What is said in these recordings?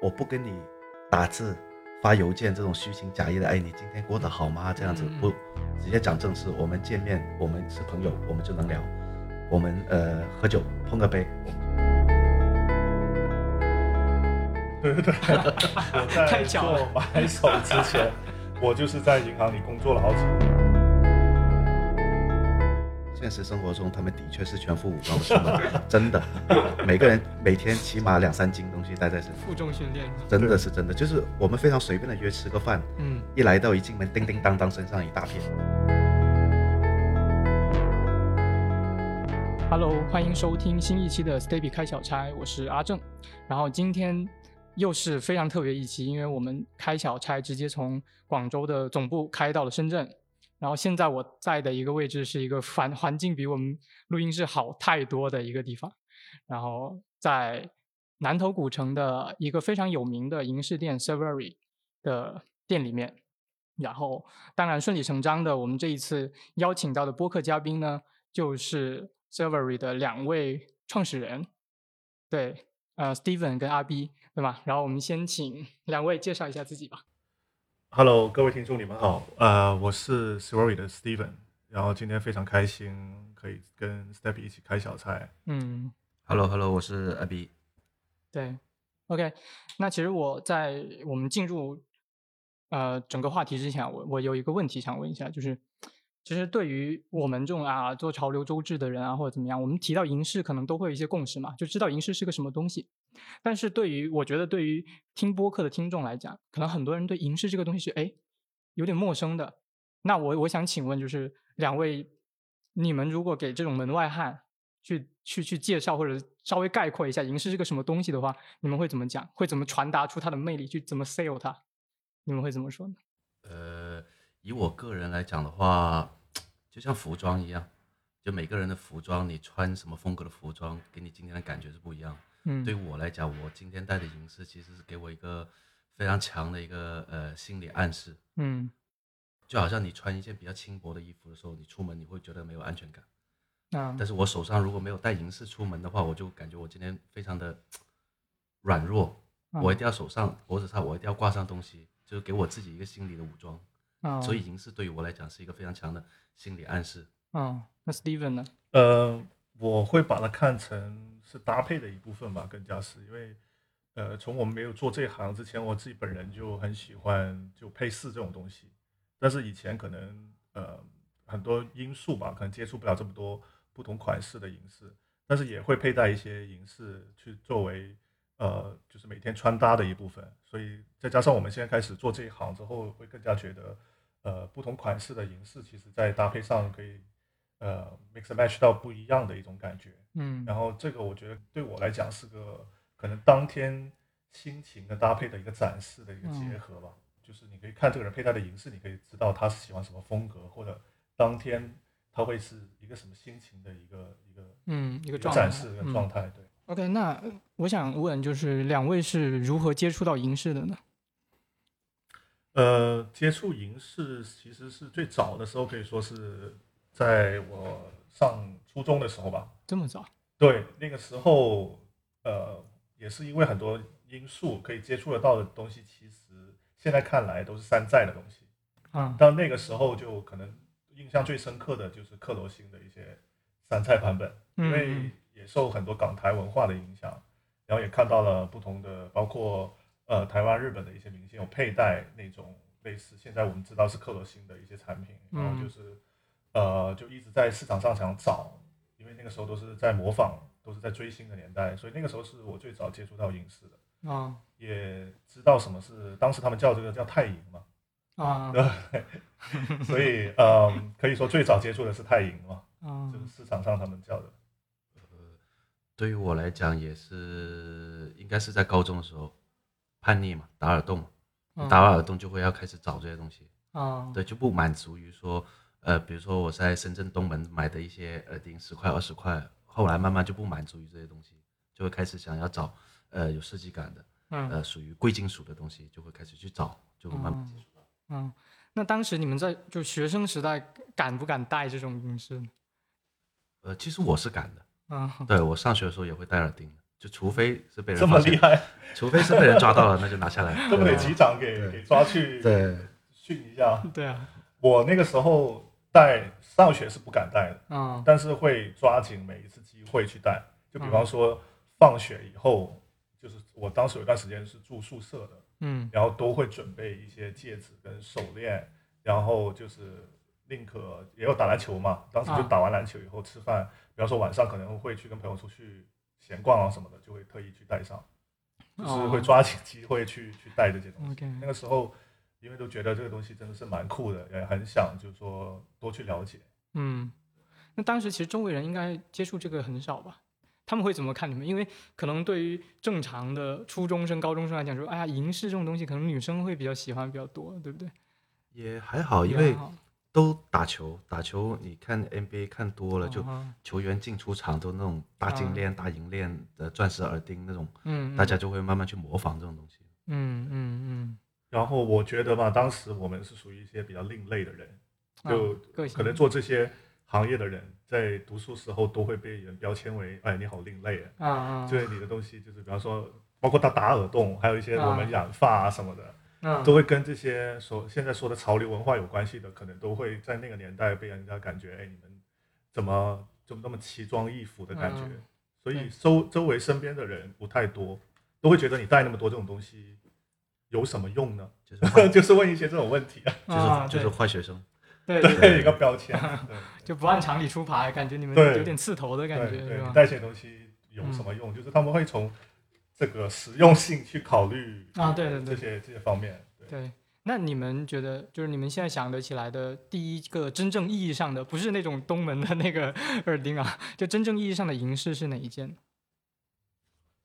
我不跟你打字、发邮件这种虚情假意的，哎，你今天过得好吗？这样子不直接讲正事。我们见面，我们是朋友，我们就能聊。我们呃喝酒碰个杯。对对对，我在做买手之前，我就是在银行里工作了好几年。现实生活中，他们的确是全副武装的出门，真的，每个人每天起码两三斤东西带在身上，负重训练，真的是真的，就是我们非常随便的约吃个饭，嗯，一来到一进门，叮叮当当，身上一大片。Hello，欢迎收听新一期的 Stay 开小差，我是阿正，然后今天又是非常特别一期，因为我们开小差直接从广州的总部开到了深圳。然后现在我在的一个位置是一个环环境比我们录音室好太多的一个地方，然后在南头古城的一个非常有名的银饰店 Severy 的店里面，然后当然顺理成章的，我们这一次邀请到的播客嘉宾呢，就是 Severy 的两位创始人，对，呃，Steven 跟阿 B，对吧？然后我们先请两位介绍一下自己吧。Hello，各位听众，你们好。呃，我是 Story 的 Steven，然后今天非常开心可以跟 Steppy 一起开小菜。嗯，Hello，Hello，我是 Abby。对，OK。那其实我在我们进入呃整个话题之前，我我有一个问题想问一下，就是。其实对于我们这种啊做潮流周志的人啊或者怎么样，我们提到银饰可能都会有一些共识嘛，就知道银饰是个什么东西。但是对于我觉得对于听播客的听众来讲，可能很多人对银饰这个东西是哎有点陌生的。那我我想请问，就是两位，你们如果给这种门外汉去去去介绍或者稍微概括一下银饰是个什么东西的话，你们会怎么讲？会怎么传达出它的魅力？去怎么 sell 它？你们会怎么说呢？呃，以我个人来讲的话。就像服装一样，就每个人的服装，你穿什么风格的服装，给你今天的感觉是不一样。嗯，对于我来讲，我今天戴的银饰其实是给我一个非常强的一个呃心理暗示。嗯，就好像你穿一件比较轻薄的衣服的时候，你出门你会觉得没有安全感。啊，但是我手上如果没有戴银饰出门的话，我就感觉我今天非常的软弱。我一定要手上脖子上我一定要挂上东西，就是给我自己一个心理的武装。啊，所以银饰对于我来讲是一个非常强的。心理暗示。嗯，那 Steven 呢？呃，我会把它看成是搭配的一部分吧，更加是因为，呃，从我们没有做这行之前，我自己本人就很喜欢就配饰这种东西。但是以前可能呃很多因素吧，可能接触不了这么多不同款式的银饰，但是也会佩戴一些银饰去作为呃就是每天穿搭的一部分。所以再加上我们现在开始做这一行之后，会更加觉得。呃，不同款式的银饰，其实在搭配上可以，呃，mix match 到不一样的一种感觉。嗯，然后这个我觉得对我来讲是个可能当天心情的搭配的一个展示的一个结合吧。就是你可以看这个人佩戴的银饰，你可以知道他是喜欢什么风格，或者当天他会是一个什么心情的一个一个嗯一个展示的状态。对。OK，那我想问，就是两位是如何接触到银饰的呢？呃，接触银饰其实是最早的时候，可以说是在我上初中的时候吧。这么早？对，那个时候，呃，也是因为很多因素，可以接触得到的东西，其实现在看来都是山寨的东西。啊。但那个时候就可能印象最深刻的就是克罗心的一些山寨版本，因为也受很多港台文化的影响，然后也看到了不同的，包括。呃，台湾、日本的一些明星有佩戴那种类似现在我们知道是克罗心的一些产品，然后就是，呃，就一直在市场上想找，因为那个时候都是在模仿，都是在追星的年代，所以那个时候是我最早接触到影视的啊，也知道什么是当时他们叫这个叫钛银嘛啊，对，所以呃，可以说最早接触的是钛银嘛，啊，就是市场上他们叫的。呃，对于我来讲也是应该是在高中的时候。叛逆嘛，打耳洞，打完耳洞就会要开始找这些东西啊，对，就不满足于说，呃，比如说我在深圳东门买的一些耳钉，十块二十块，后来慢慢就不满足于这些东西，就会开始想要找，呃，有设计感的，呃，属于贵金属的东西，就会开始去找，就会慢慢接触到。嗯，那当时你们在就学生时代敢不敢戴这种银饰？呃，其实我是敢的，嗯，对我上学的时候也会戴耳钉就除非是被人这么厉害，除非是被人抓到了，那就拿下来，这么得局长给给抓去对训一下。对啊，我那个时候带上学是不敢带的，嗯。但是会抓紧每一次机会去带。就比方说放学以后，就是我当时有一段时间是住宿舍的，嗯。然后都会准备一些戒指跟手链，然后就是宁可也有打篮球嘛，当时就啊。打完篮球以后吃饭，比方说晚上可能会去跟朋友出去闲逛啊什么的，就会特意去带上，就是哦。会抓紧机会去去带这些东西。那个时候因为都觉得这个东西真的是蛮酷的，也很想就是说多去了解。嗯，那当时其实周围人应该接触这个很少吧？他们会怎么看你们？因为可能对于正常的初中生、高中生来讲，说哎呀，银饰这种东西，可能女生会比较喜欢比较多，对不对？也还好，因为都打球，打球你看 NBA 看多了，就嗯球员进出场都那种大金链、大银链的钻石耳钉那种，嗯，大家就会慢慢去模仿这种东西。嗯嗯嗯然后我觉得吧，当时我们是属于一些比较另类的人，嗯，就可能做这些行业的人，在读书时候都会被人标签为，哎，你好另类啊。啊啊，就是你的东西，就是比方说，包括他打耳洞，还有一些我们染发啊什么的，嗯都会跟这些所现在说的潮流文化有关系的，可能都会在那个年代被人家感觉，哎，你们怎么怎么那么奇装异服的感觉？嗯所以周周围身边的人不太多，都会觉得你带那么多这种东西有什么用呢？就是 就是问一些这种问题啊，就是就是坏学生，对对对。一个标签，就不按常理出牌，感觉你们有点刺头的感觉，对？带这些东西有什么用？就是他们会从这个实用性去考虑啊对对对。这些这些方面。对，对，那你们觉得，就是你们现在想得起来的第一个真正意义上的，不是那种东门的那个耳钉啊，就真正意义上的银饰是哪一件？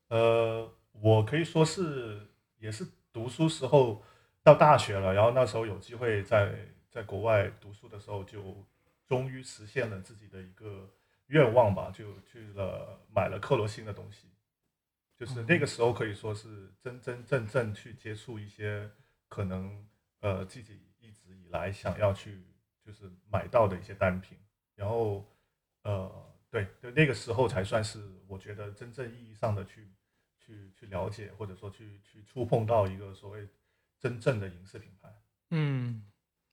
呃，我可以说是也是读书时候到大学了，然后那时候有机会在在国外读书的时候，就终于实现了自己的一个愿望吧，就去了买了克罗心的东西。就是那个时候可以说是真真正正去接触一些可能呃自己一直以来想要去就是买到的一些单品，然后呃对对那个时候才算是我觉得真正意义上的去去去了解或者说去去触碰到一个所谓真正的银饰品牌。嗯，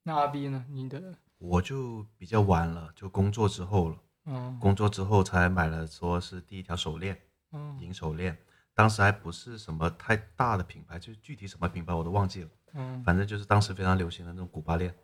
那阿 B 呢？你的，我就比较晚了，就工作之后了，嗯工作之后才买了，说是第一条手链，嗯银手链，当时还不是什么太大的品牌，就具体什么品牌我都忘记了，嗯，反正就是当时非常流行的那种古巴链，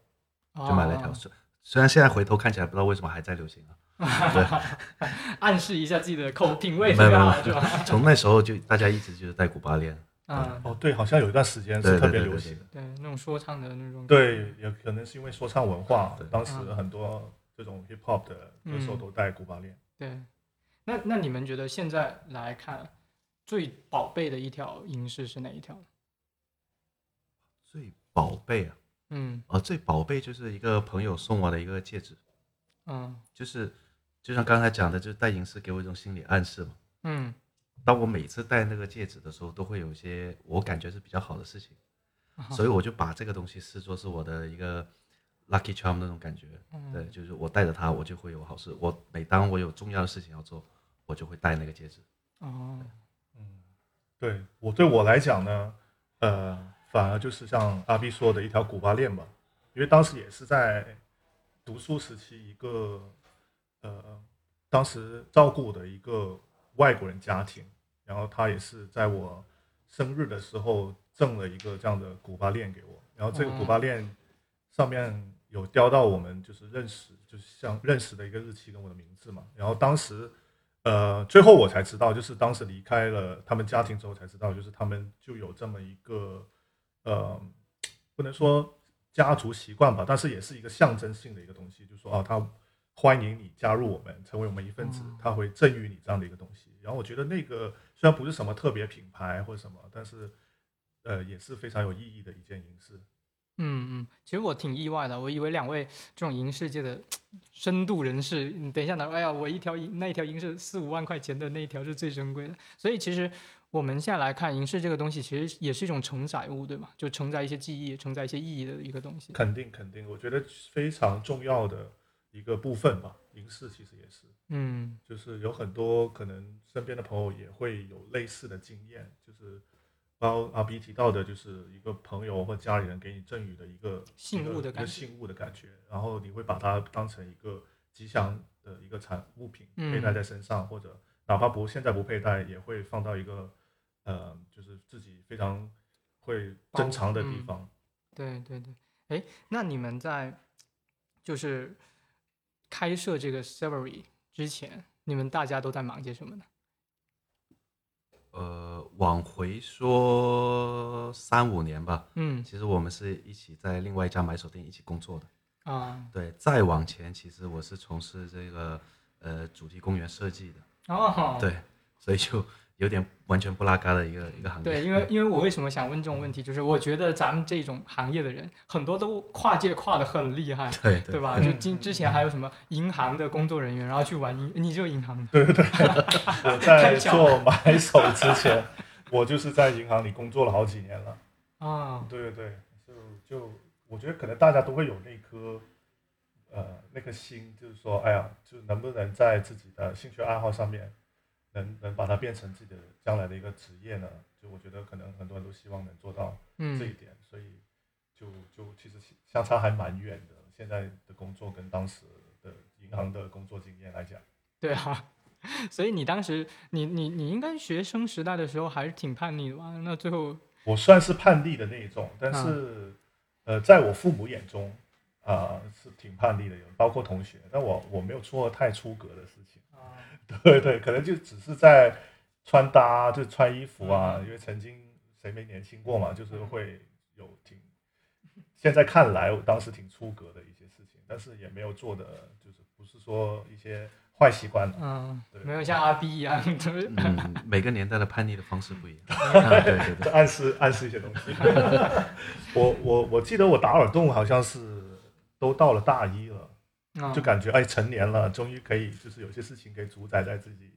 就就买了一条。虽虽然现在回头看起来不知道为什么还在流行啊，暗示一下自己的口品味没有没有特别好，是吧？从那时候就大家一直就是带古巴链，嗯，哦，对，好像有一段时间对对是特别对对对。流行的。对，那种说唱的那种。对，也可能是因为说唱文化对，当时嗯。很多这种 hip hop 的歌手嗯。都带古巴链。对，那那你们觉得现在来看，最宝贝的一条银饰是哪一条？最宝贝啊，嗯。啊，最宝贝就是一个朋友送我的一个戒指，嗯。就是就像刚才讲的，就是戴银饰给我一种心理暗示嘛。嗯当我每次戴那个戒指的时候，都会有一些我感觉是比较好的事情，啊所以我就把这个东西视作是我的一个 lucky charm 那种感觉。嗯对，就是我戴着它，我就会有好事。我每当我有重要的事情要做，我就会戴那个戒指。哦嗯，对我对我来讲呢，呃，反而就是像阿 B 说的一条古巴链吧，因为当时也是在读书时期一个呃，当时照顾的一个外国人家庭，然后他也是在我生日的时候赠了一个这样的古巴链给我，然后这个古巴链上面有雕到我们就是认识，就是像认识的一个日期跟我的名字嘛，然后当时。呃，最后我才知道，就是当时离开了他们家庭之后才知道，就是他们就有这么一个，呃，不能说家族习惯吧，但是也是一个象征性的一个东西，就是说啊，他欢迎你加入我们，成为我们一份子嗯，他会赠予你这样的一个东西。然后我觉得那个虽然不是什么特别品牌或者什么，但是呃也是非常有意义的一件银饰。嗯嗯，其实我挺意外的，我以为两位这种银饰界的深度人士，你等一下呢，哎呀，我一条银那一条银饰四五万块钱的那一条是最珍贵的，所以其实我们现在来看银饰这个东西，其实也是一种承载物，对吗？就承载一些记忆、承载一些意义的一个东西。肯定肯定，我觉得非常重要的一个部分吧。银饰其实也是，嗯，就是有很多可能身边的朋友也会有类似的经验，就是包阿 B 提到的，就是一个朋友或家里人给你赠予的一个信物的感觉，信物的感觉，然后你会把它当成一个吉祥的一个产物品佩戴在身上，或者哪怕不现在不佩戴，也会放到一个呃，就是自己非常会珍藏的地方。对对对，哎，那你们在就是开设这个 Severy 之前，你们大家都在忙些什么呢？呃，往回说三五年吧。嗯，其实我们是一起在另外一家买手店一起工作的。啊，对，再往前，其实我是从事这个呃主题公园设计的。哦，对，所以就。有点完全不拉嘎的一个一个行业。对，因为因为我为什么想问这种问题，就是我觉得咱们这种行业的人很多都跨界跨的很厉害，对对吧？就今之前还有什么银行的工作人员，然后去玩银，你就银行的。对对对，我在做买手之前，我就是在银行里工作了好几年了。啊，对对对，就就我觉得可能大家都会有那颗呃那颗心，就是说，哎呀，就能不能在自己的兴趣爱好上面。能能把它变成自己的将来的一个职业呢？就我觉得可能很多人都希望能做到这一点，所以就就其实相差还蛮远的。现在的工作跟当时的银行的工作经验来讲，对啊，所以你当时你你你应该学生时代的时候还是挺叛逆的吧？那最后我算是叛逆的那一种，但是呃，在我父母眼中啊是挺叛逆的，包括同学，但我我没有做太出格的事情。对对，可能就只是在穿搭，就穿衣服啊，因为曾经谁没年轻过嘛，就是会有挺，现在看来我当时挺出格的一些事情，但是也没有做的，就是不是说一些坏习惯，嗯，对，没有像阿 B 一样，嗯，每个年代的叛逆的方式不一样，对对对，暗示暗示一些东西。我我我记得我打耳洞好像是都到了大一了。就感觉哎，成年了，终于可以就是有些事情可以主宰在自己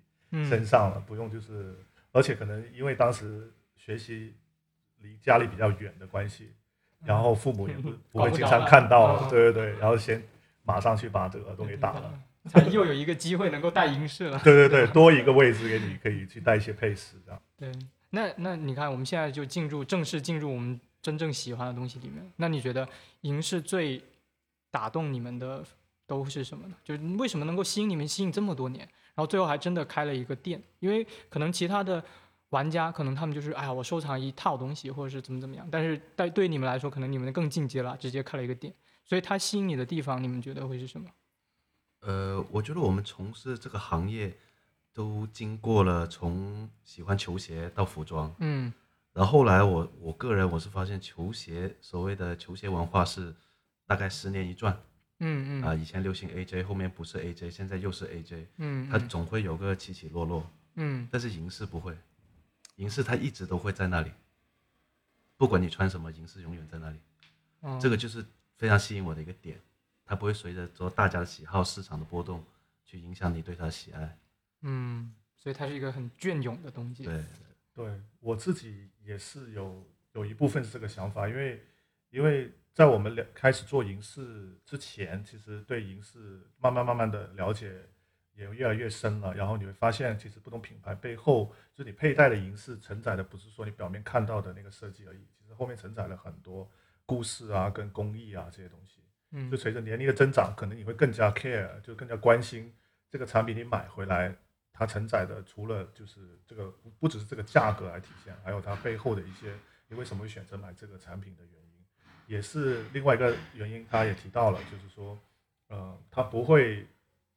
身上了，不用就是，而且可能因为当时学习离家里比较远的关系，然后父母也不不会经常看到，对对对，然后先马上去把这个耳洞给打了，才又有一个机会能够带银饰了。对对对，多一个位置给你可以去带一些配饰，这样。对，那那你看，我们现在就进入正式进入我们真正喜欢的东西里面。那你觉得银饰最打动你们的？都是什么呢？就是为什么能够吸引你们吸引这么多年，然后最后还真的开了一个店？因为可能其他的玩家可能他们就是哎呀，我收藏一套东西或者是怎么怎么样，但是对对你们来说，可能你们更进阶了，直接开了一个店。所以它吸引你的地方，你们觉得会是什么？呃，我觉得我们从事这个行业都经过了从喜欢球鞋到服装，嗯，然后后来我我个人我是发现球鞋所谓的球鞋文化是大概十年一转。嗯嗯。啊，以前流行 AJ，后面不是 AJ，现在又是 AJ，嗯，它总会有个起起落落，嗯，但是银饰不会，银饰它一直都会在那里，不管你穿什么，银饰永远在那里，这个就是非常吸引我的一个点，它不会随着说大家的喜好、市场的波动去影响你对它的喜爱，嗯，所以它是一个很隽永的东西，对，对我自己也是有有一部分是这个想法，因为因为。在我们了开始做银饰之前，其实对银饰慢慢慢慢的了解也越来越深了。然后你会发现，其实不同品牌背后，就你佩戴的银饰承载的不是说你表面看到的那个设计而已，其实后面承载了很多故事啊、跟工艺啊这些东西。嗯，就随着年龄的增长，可能你会更加 care，就更加关心这个产品你买回来它承载的，除了就是这个不不只是这个价格来体现，还有它背后的一些你为什么会选择买这个产品的原因。也是另外一个原因，他也提到了，就是说，呃，它不会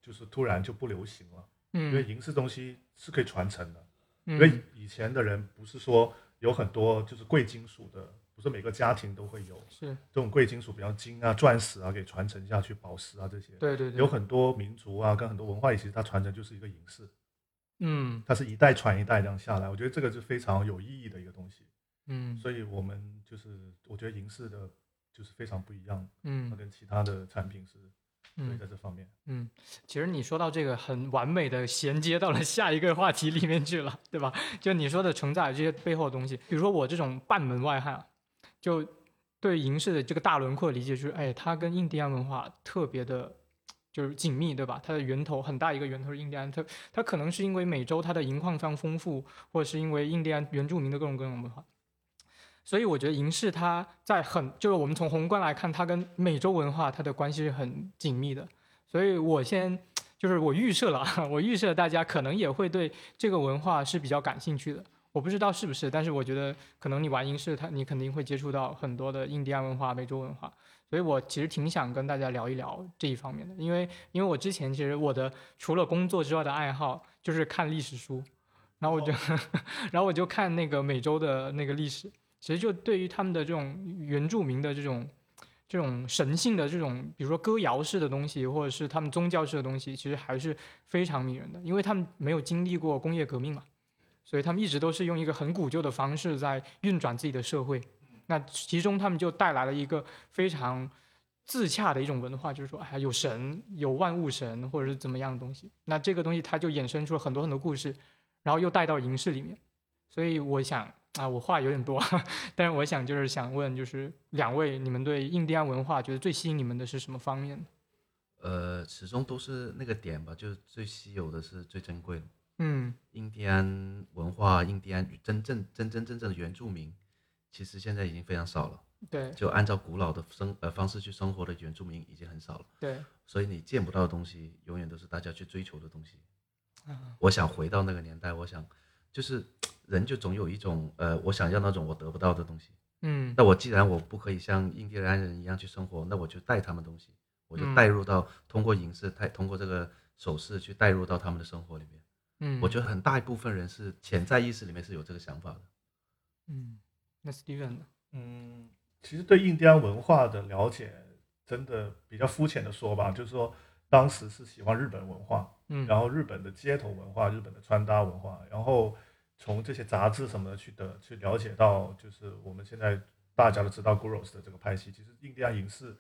就是突然就不流行了，嗯，因为银饰东西是可以传承的，因为以前的人不是说有很多就是贵金属的，不是每个家庭都会有，是。这种贵金属比较金啊、钻石啊给传承下去，宝石啊这些，对对对，有很多民族啊跟很多文化，其实它传承就是一个银饰，嗯，它是一代传一代这样下来，我觉得这个是非常有意义的一个东西，嗯，所以我们就是我觉得银饰的。就是非常不一样，嗯，它跟其他的产品是，嗯，在这方面，嗯，其实你说到这个很完美的衔接到了下一个话题里面去了，对吧？就你说的承载这些背后的东西，比如说我这种半门外汉，就对银饰的这个大轮廓理解就是，哎，它跟印第安文化特别的就是紧密，对吧？它的源头很大一个源头是印第安，它它可能是因为美洲它的银矿非常丰富，或者是因为印第安原住民的各种各种文化，所以我觉得银饰它在很就是我们从宏观来看，它跟美洲文化它的关系是很紧密的。所以我先就是我预设了，我预设大家可能也会对这个文化是比较感兴趣的。我不知道是不是，但是我觉得可能你玩银饰，它你肯定会接触到很多的印第安文化、美洲文化。所以我其实挺想跟大家聊一聊这一方面的，因为因为我之前其实我的除了工作之外的爱好就是看历史书，然后我就 然后我就看那个美洲的那个历史，其实就对于他们的这种原住民的这种这种神性的这种，比如说歌谣式的东西，或者是他们宗教式的东西，其实还是非常迷人的，因为他们没有经历过工业革命嘛，所以他们一直都是用一个很古旧的方式在运转自己的社会。那其中他们就带来了一个非常自洽的一种文化，就是说，哎，有神，有万物神，或者是怎么样的东西。那这个东西它就衍生出了很多很多故事，然后又带到银饰里面。所以我想啊，我话有点多，但是我想就是想问，就是两位，你们对印第安文化觉得最吸引你们的是什么方面？呃，始终都是那个点吧，就是最稀有的是最珍贵的。嗯，印第安文化，印第安真正真真正正的原住民。其实现在已经非常少了，对，就按照古老的生呃方式去生活的原住民已经很少了，对，所以你见不到的东西，永远都是大家去追求的东西。我想回到那个年代，我想就是人就总有一种呃，我想要那种我得不到的东西，嗯，那我既然我不可以像印第安人一样去生活，那我就带他们东西，我就带入到通过影视带通过这个手势去带入到他们的生活里面，嗯，我觉得很大一部分人是潜在意识里面是有这个想法的，嗯。那 Steven 呢？嗯，其实对印第安文化的了解，真的比较肤浅的说吧，就是说当时是喜欢日本文化，嗯，然后日本的街头文化、日本的穿搭文化，然后从这些杂志什么的去的去了解到，就是我们现在大家都知道 Gross 的这个派系，其实印第安影视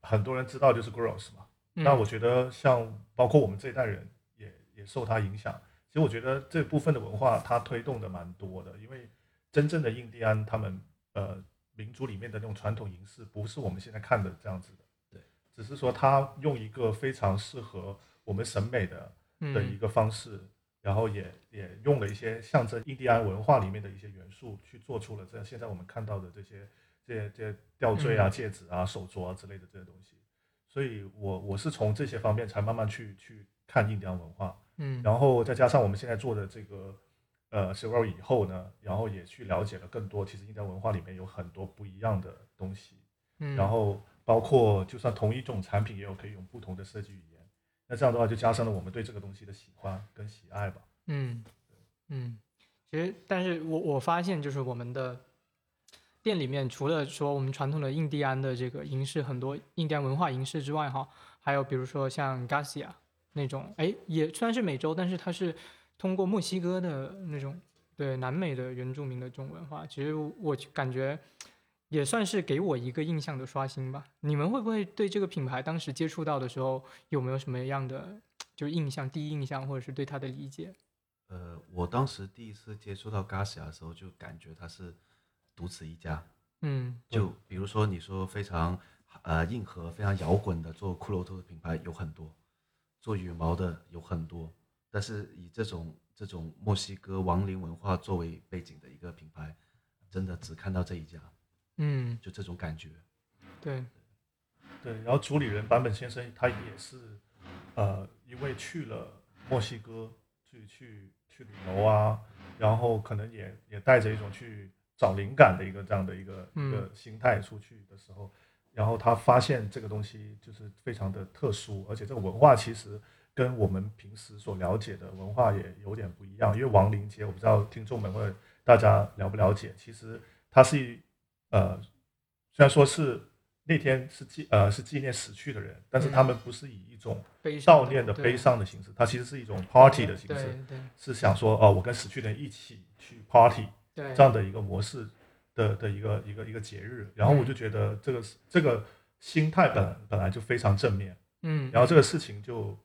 很多人知道就是 Gross 嘛。那我觉得像包括我们这一代人也也受它影响。其实我觉得这部分的文化它推动的蛮多的，因为。真正的印第安，他们呃民族里面的那种传统影视，不是我们现在看的这样子的，对，只是说他用一个非常适合我们审美的的一个方式，然后也也用了一些象征印第安文化里面的一些元素，去做出了这样现在我们看到的这些这些这些吊坠啊、戒指啊、手镯啊之类的这些东西。所以我我是从这些方面才慢慢去去看印第安文化，嗯，然后再加上我们现在做的这个。呃，十二以后呢，然后也去了解了更多，其实印第安文化里面有很多不一样的东西，嗯，然后包括就算同一种产品，也有可以用不同的设计语言，那这样的话就加深了我们对这个东西的喜欢跟喜爱吧。嗯，嗯，其实，但是我我发现就是我们的店里面，除了说我们传统的印第安的这个银饰，很多印第安文化银饰之外，哈，还有比如说像 Garcia 那种，哎，也虽然是美洲，但是它是。通过墨西哥的那种对南美的原住民的这种文化，其实我感觉也算是给我一个印象的刷新吧。你们会不会对这个品牌当时接触到的时候有没有什么样的就是印象，第一印象或者是对它的理解？呃，我当时第一次接触到 Garcia 的时候，就感觉它是独此一家。嗯，就比如说你说非常呃硬核、非常摇滚的做骷髅头的品牌有很多，做羽毛的有很多。但是以这种这种墨西哥亡灵文化作为背景的一个品牌，真的只看到这一家，嗯，就这种感觉。对，对。然后主理人坂本先生他也是，呃，因为去了墨西哥去去去旅游啊，然后可能也也带着一种去找灵感的一个这样的一个一个心态出去的时候，然后他发现这个东西就是非常的特殊，而且这个文化其实。跟我们平时所了解的文化也有点不一样，因为亡灵节，我不知道听众们或者大家了不了解，其实它是呃，虽然说是那天是纪呃是纪念死去的人，但是他们不是以一种悼念的悲伤的形式，它其实是一种 party 的形式，是想说哦，我跟死去的人一起去 party，这样的一个模式的的一个一个一个节日，然后我就觉得这个这个心态本本来就非常正面，嗯，然后这个事情就。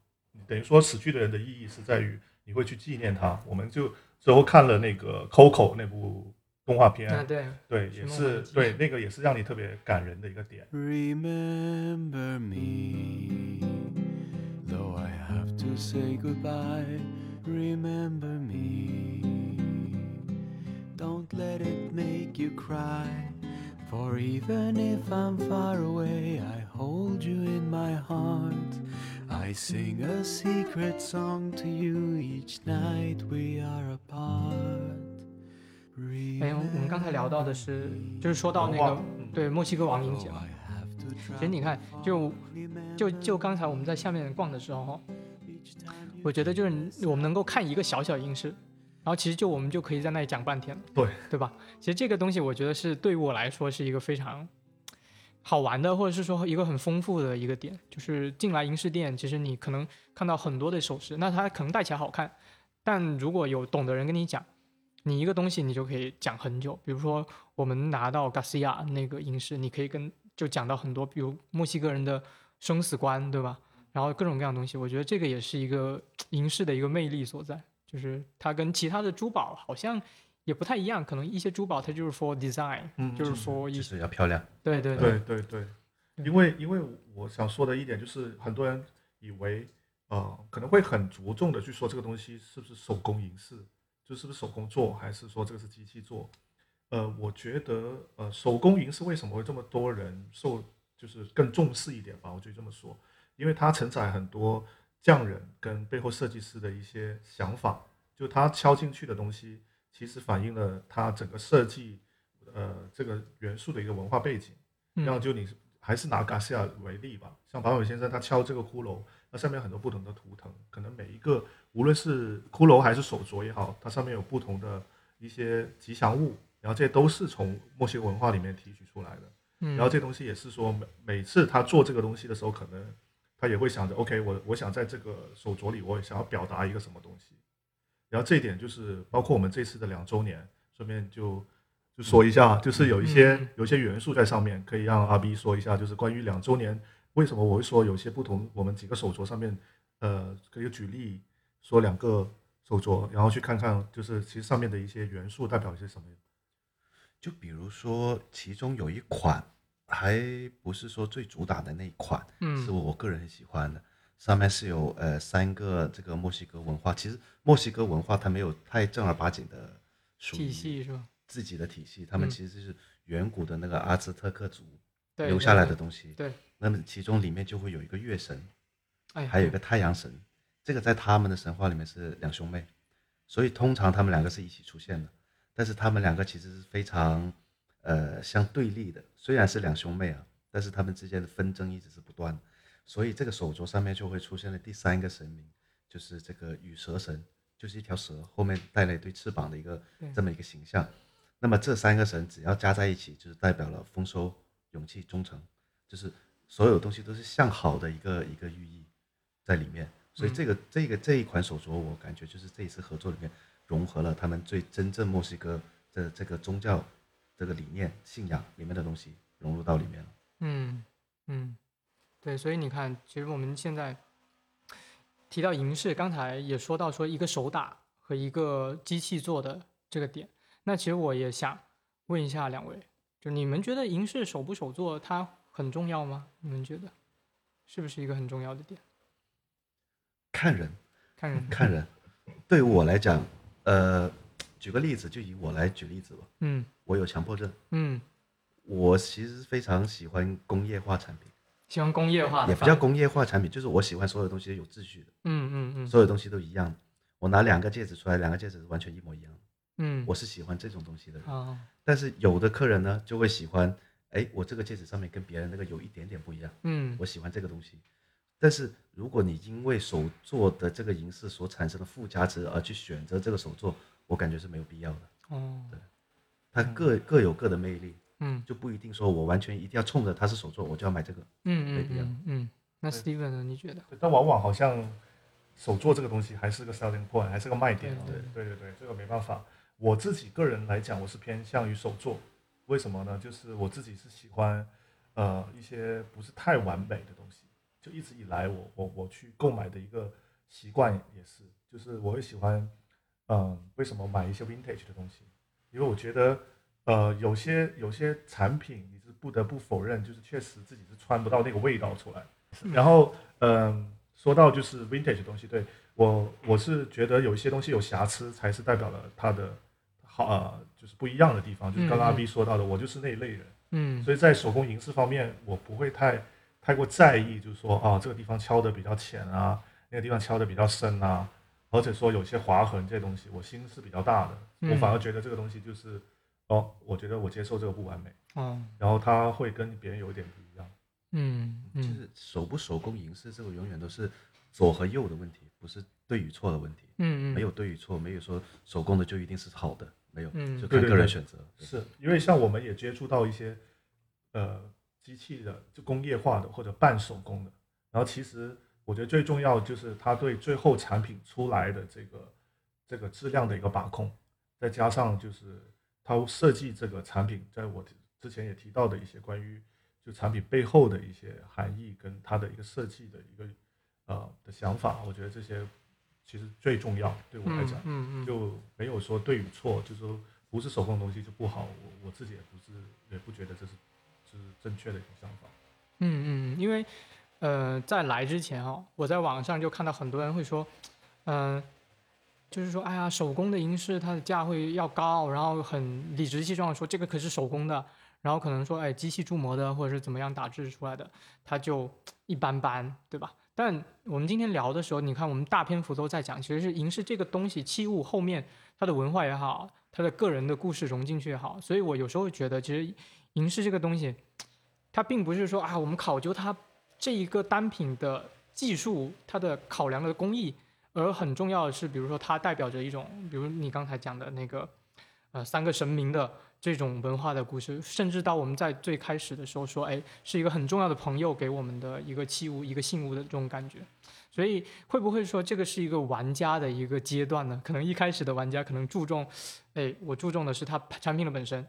等于说死去的人的意义是在于你会去纪念他，我们就最后看了那个 Coco 那部动画片，对对，也是对那个也是让你特别感人的一个点。Remember me to say goodbye. Remember me. Don't let it make you cry. For even if I'm far away, I hold you in my heart. I sing a secret song to you each night we are apart. 哎，我们刚才聊到的是，就是说到那个对墨西哥亡灵节嘛。其实你看，就就就刚才我们在下面逛的时候，我觉得就是我们能够看一个小小影视，然后其实就我们就可以在那里讲半天了，对对吧？其实这个东西我觉得是对于我来说是一个非常好玩的，或者是说一个很丰富的一个点，就是进来银饰店，其实你可能看到很多的首饰，那它可能戴起来好看，但如果有懂的人跟你讲。你一个东西你就可以讲很久，比如说我们拿到 Garcia 那个银饰，你可以跟就讲到很多，比如墨西哥人的生死观，对吧？然后各种各样东西，我觉得这个也是一个银饰的一个魅力所在，就是它跟其他的珠宝好像也不太一样，可能一些珠宝它就是 for design，嗯，就是说一是要漂亮，对对对对对，因为因为我想说的一点就是很多人以为呃可能会很着重的去说这个东西是不是手工银饰。就是不是手工做，还是说这个是机器做？呃，我觉得，呃，手工银是为什么会这么多人受，就是更重视一点吧？我就这么说，因为它承载很多匠人跟背后设计师的一些想法，就他敲进去的东西，其实反映了他整个设计，呃，这个元素的一个文化背景。然后就你还是拿 Garcia 为例吧，像马伟先生他敲这个骷髅。那上面很多不同的图腾，可能每一个无论是骷髅还是手镯也好，它上面有不同的一些吉祥物，然后这些都是从墨西哥文化里面提取出来的。嗯，然后这东西也是说每每次他做这个东西的时候，可能他也会想着，OK，我我想在这个手镯里，我想要表达一个什么东西。然后这一点就是包括我们这次的两周年，顺便就就说一下，就是有一些有一些元素在上面，可以让阿 B 说一下，就是关于两周年。为什么我会说有些不同？我们几个手镯上面，呃，可以举例说两个手镯，然后去看看，就是其实上面的一些元素代表一些什么。就比如说，其中有一款还不是说最主打的那一款，嗯，是我个人很喜欢的，上面是有呃三个这个墨西哥文化。其实墨西哥文化它没有太正儿八经的体系是吧？自己的体系，他们其实是远古的那个阿兹特克族留下来的东西。对。那么其中里面就会有一个月神，哎，还有一个太阳神，这个在他们的神话里面是两兄妹，所以通常他们两个是一起出现的，但是他们两个其实是非常呃相对立的，虽然是两兄妹啊，但是他们之间的纷争一直是不断，所以这个手镯上面就会出现了第三个神明，就是这个羽蛇神，就是一条蛇后面带了一对翅膀的一个这么一个形象，那么这三个神只要加在一起，就是代表了丰收、勇气、忠诚，就是。所有东西都是向好的一个一个寓意在里面，所以这个这个这一款手镯，我感觉就是这一次合作里面融合了他们最真正墨西哥的这个宗教这个理念信仰里面的东西融入到里面了。嗯嗯，对，所以你看，其实我们现在提到银饰，刚才也说到说一个手打和一个机器做的这个点，那其实我也想问一下两位，就你们觉得银饰手不手做它？很重要吗？你们觉得是不是一个很重要的点？看人，看人，看人。对于我来讲，呃，举个例子，就以我来举例子吧。嗯，我有强迫症。嗯，我其实非常喜欢工业化产品。喜欢工业化的，也不叫工业化产品，就是我喜欢所有东西有秩序的。嗯嗯嗯，所有东西都一样。我拿两个戒指出来，两个戒指是完全一模一样的。嗯，我是喜欢这种东西的。哦。但是有的客人呢，就会喜欢。哎，我这个戒指上面跟别人那个有一点点不一样，嗯，我喜欢这个东西。但是如果你因为手做的这个银饰所产生的附加值而去选择这个手做，我感觉是没有必要的。哦，对，它各各有各的魅力，嗯，就不一定说我完全一定要冲着它是手做我就要买这个，嗯嗯嗯嗯。那 Steven 呢？你觉得？但往往好像手做这个东西还是个 selling point，还是个卖点。对对对对，这个没办法。我自己个人来讲，我是偏向于手作。为什么呢？就是我自己是喜欢，呃，一些不是太完美的东西。就一直以来，我我我去购买的一个习惯也是，就是我会喜欢，嗯，为什么买一些 vintage 的东西？因为我觉得，呃，有些有些产品你是不得不否认，就是确实自己是穿不到那个味道出来。然后，嗯，说到就是 vintage 东西，对我我是觉得有一些东西有瑕疵，才是代表了它的好呃，就是不一样的地方。就是刚刚阿 B 说到的，我就是那一类人，嗯，所以在手工银饰方面，我不会太太过在意，就是说啊，这个地方敲的比较浅啊，那个地方敲的比较深啊，而且说有些划痕这些东西，我心是比较大的，我反而觉得这个东西就是哦，我觉得我接受这个不完美，哦，然后它会跟别人有一点不一样。嗯嗯，就是手不手工银饰这个永远都是左和右的问题，不是对与错的问题。嗯嗯，没有对与错，没有说手工的就一定是好的，没有，嗯。就看对对对。个人选择。是因为像我们也接触到一些呃机器的，就工业化的或者半手工的，然后其实我觉得最重要就是它对最后产品出来的这个这个质量的一个把控，再加上就是它设计这个产品，在我之前也提到的一些关于就产品背后的一些含义跟它的一个设计的一个呃的想法，我觉得这些其实最重要对我来讲。嗯嗯，就没有说对与错，就是说不是手工的东西就不好。我我自己也不是，也不觉得这是这是正确的一种想法。嗯嗯，因为呃，在来之前哦、我在网上就看到很多人会说，嗯、就是说，哎呀，手工的银饰它的价会要高，然后很理直气壮地说这个可是手工的，然后可能说，哎，机器铸模的或者是怎么样打制出来的，它就一般般，对吧？但我们今天聊的时候，你看我们大篇幅都在讲，其实是银饰这个东西，器物后面它的文化也好，它的个人的故事融进去也好，所以我有时候觉得，其实银饰这个东西，它并不是说啊，我们考究它这一个单品的技术，它的考量的工艺，而很重要的是，比如说它代表着一种，比如你刚才讲的那个，呃，三个神明的这种文化的故事，甚至到我们在最开始的时候说，哎，是一个很重要的朋友给我们的一个器物、一个信物的这种感觉。所以会不会说这个是一个玩家的一个阶段呢？可能一开始的玩家可能注重，哎，我注重的是它产品的本身，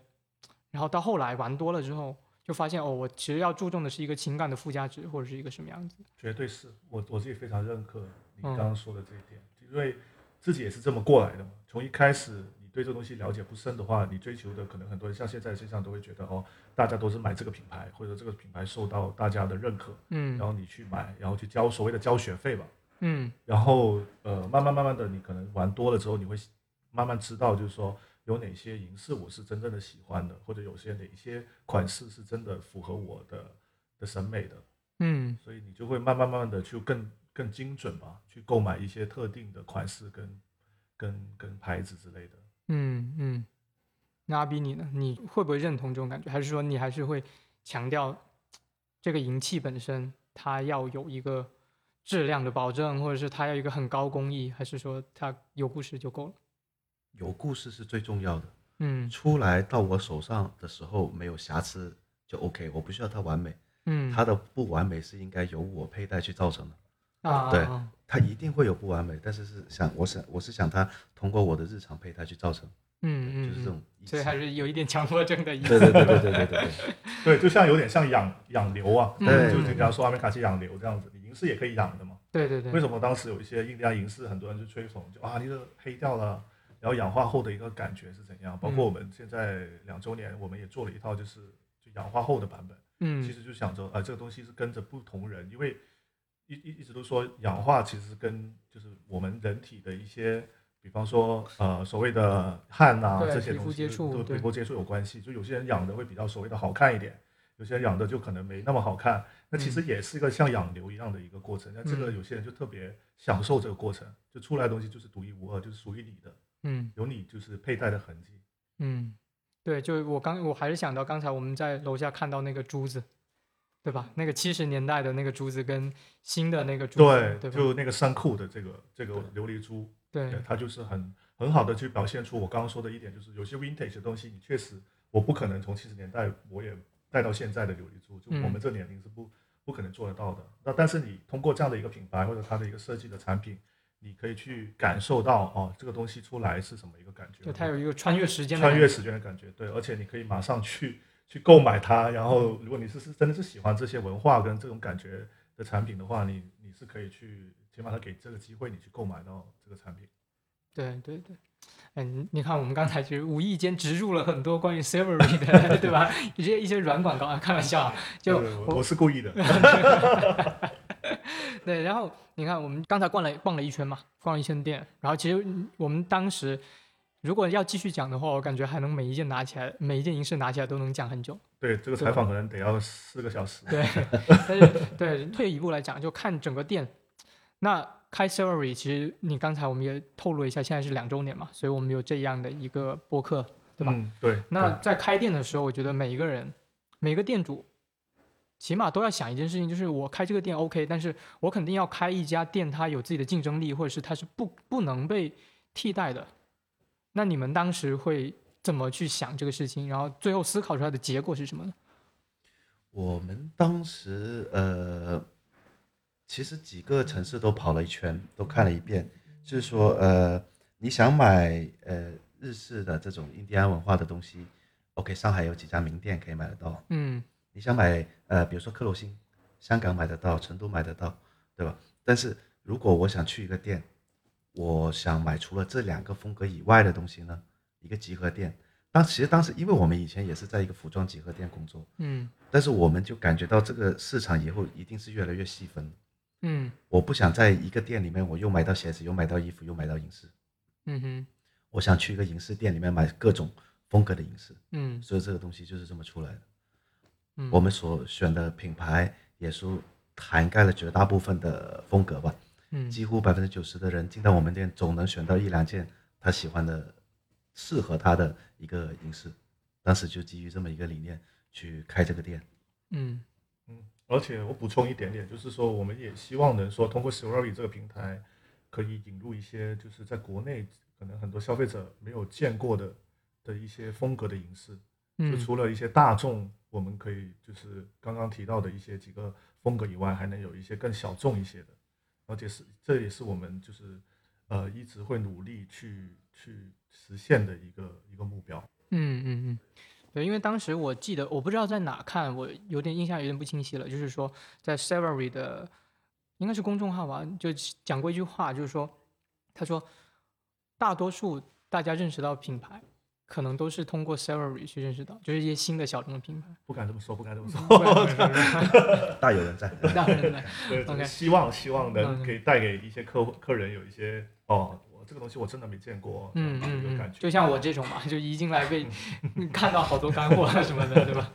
然后到后来玩多了之后，就发现哦，我其实要注重的是一个情感的附加值，或者是一个什么样子。绝对是我我自己非常认可你嗯刚刚说的这一点，因为自己也是这么过来的嘛。从一开始你对这个东西了解不深的话，你追求的可能很多人像现在身上都会觉得哦，大家都是买这个品牌，或者这个品牌受到大家的认可，嗯然后你去买，然后去交所谓的交学费吧。嗯然后呃，慢慢慢慢的，你可能玩多了之后，你会慢慢知道，就是说有哪些银饰我是真正的喜欢的，或者有些哪一些款式是真的符合我的的审美的，嗯所以你就会慢慢慢慢的去更更精准吧，去购买一些特定的款式跟跟跟牌子之类的。嗯嗯。那阿比你呢？你会不会认同这种感觉？还是说你还是会强调这个银器本身它要有一个质量的保证，或者是它要一个很高工艺，还是说它有故事就够了？有故事是最重要的。嗯出来到我手上的时候没有瑕疵就 OK，我不需要它完美，嗯，它的不完美是应该由我佩戴去造成的。啊，对，它一定会有不完美，但是是想我想我是想它通过我的日常佩戴去造成，嗯嗯，就是这种，所以还是有一点强迫症的意思，对对对对对对对,对，就像有点像养养牛啊，对，就经常说阿美卡西养牛这样子，银饰也可以养的嘛，对对对，为什么当时有一些印第安银饰，很多人就吹捧，就啊，你这黑掉了。然后氧化后的一个感觉是怎样？包括我们现在两周年，我们也做了一套，就是就氧化后的版本。嗯，其实就想着，呃，这个东西是跟着不同人，因为一一一直都说氧化其实跟就是我们人体的一些，比方说呃所谓的汗呐、这些东西都皮肤接触有关系。就有些人养的会比较所谓的好看一点，有些人养的就可能没那么好看。那其实也是一个像养牛一样的一个过程。那这个嗯有些人就特别享受这个过程，就出来的东西就是独一无二，就是属于你的，嗯有你就是佩戴的痕迹。嗯，对，就我刚我还是想到刚才我们在楼下看到那个珠子，对吧？那个七十年代的那个珠子跟新的那个珠子，对，对？就那个三库的这个这个琉璃珠，对对，它就是很很好的去表现出我刚刚说的一点，就是有些 vintage 的东西，你确实我不可能从七十年代我也带到现在的琉璃珠，就嗯我们这年龄是不不可能做得到的。那但是你通过这样的一个品牌或者它的一个设计的产品，你可以去感受到哦，这个东西出来是什么一个感觉，对它有一个穿越时间的穿越时间的感觉，对，而且你可以马上去去购买它，然后如果你是是真的是喜欢这些文化跟这种感觉的产品的话，你你是可以去，起码他给这个机会你去购买到这个产品。对对对，嗯，你看我们刚才其实无意间植入了很多关于 Silvery 的，对吧？一些一些软广告啊，开玩笑啊，就我我是故意的。对，然后你看，我们刚才逛了逛了一圈嘛，逛了一圈店，然后其实我们当时如果要继续讲的话，我感觉还能每一件拿起来，每一件银饰拿起来都能讲很久。对，这个采访可能得要四个小时。对，但是对退一步来讲，就看整个店。那开 s e r y 其实你刚才我们也透露一下，现在是两周年嘛，所以我们有这样的一个播客，对吧？嗯，对。那在开店的时候，我觉得每一个人，每个店主。起码都要想一件事情，就是我开这个店 OK，但是我肯定要开一家店，它有自己的竞争力，或者是它是不不能被替代的。那你们当时会怎么去想这个事情？然后最后思考出来的结果是什么呢？我们当时呃，其实几个城市都跑了一圈，都看了一遍，就是说呃，你想买呃日式的这种印第安文化的东西，OK，上海有几家名店可以买得到，嗯。你想买呃，比如说克罗心，香港买得到，成都买得到，对吧？但是如果我想去一个店，我想买除了这两个风格以外的东西呢？一个集合店。当其实当时，因为我们以前也是在一个服装集合店工作，嗯，但是我们就感觉到这个市场以后一定是越来越细分，嗯，我不想在一个店里面我又买到鞋子，又买到衣服，又买到银饰，嗯哼，我想去一个银饰店里面买各种风格的银饰，嗯，所以这个东西就是这么出来的。嗯，我们所选的品牌也是涵盖了绝大部分的风格吧。嗯，几乎百分之九十的人进到我们店，总能选到一两件他喜欢的、适合他的一个银饰。当时就基于这么一个理念去开这个店。嗯嗯，而且我补充一点点，就是说我们也希望能说通过 s o r r y 这个平台，可以引入一些就是在国内可能很多消费者没有见过的的一些风格的银饰。就除了一些大众。我们可以就是刚刚提到的一些几个风格以外，还能有一些更小众一些的，而且是这也是我们就是呃一直会努力去去实现的一个一个目标。嗯嗯嗯，对，因为当时我记得我不知道在哪看，我有点印象有点不清晰了，就是说在 s e v e r y 的应该是公众号吧，就讲过一句话，就是说他说大多数大家认识到品牌。可能都是通过 Salary 去认识到，就是一些新的小众的品牌。不敢这么说，不敢这么说。大有人在，大有人在。对，希望希望能可以带给一些客户客人有一些哦，这个东西我真的没见过，嗯嗯嗯，就像我这种嘛，就一进来被 看到好多干货啊什么的，对吧？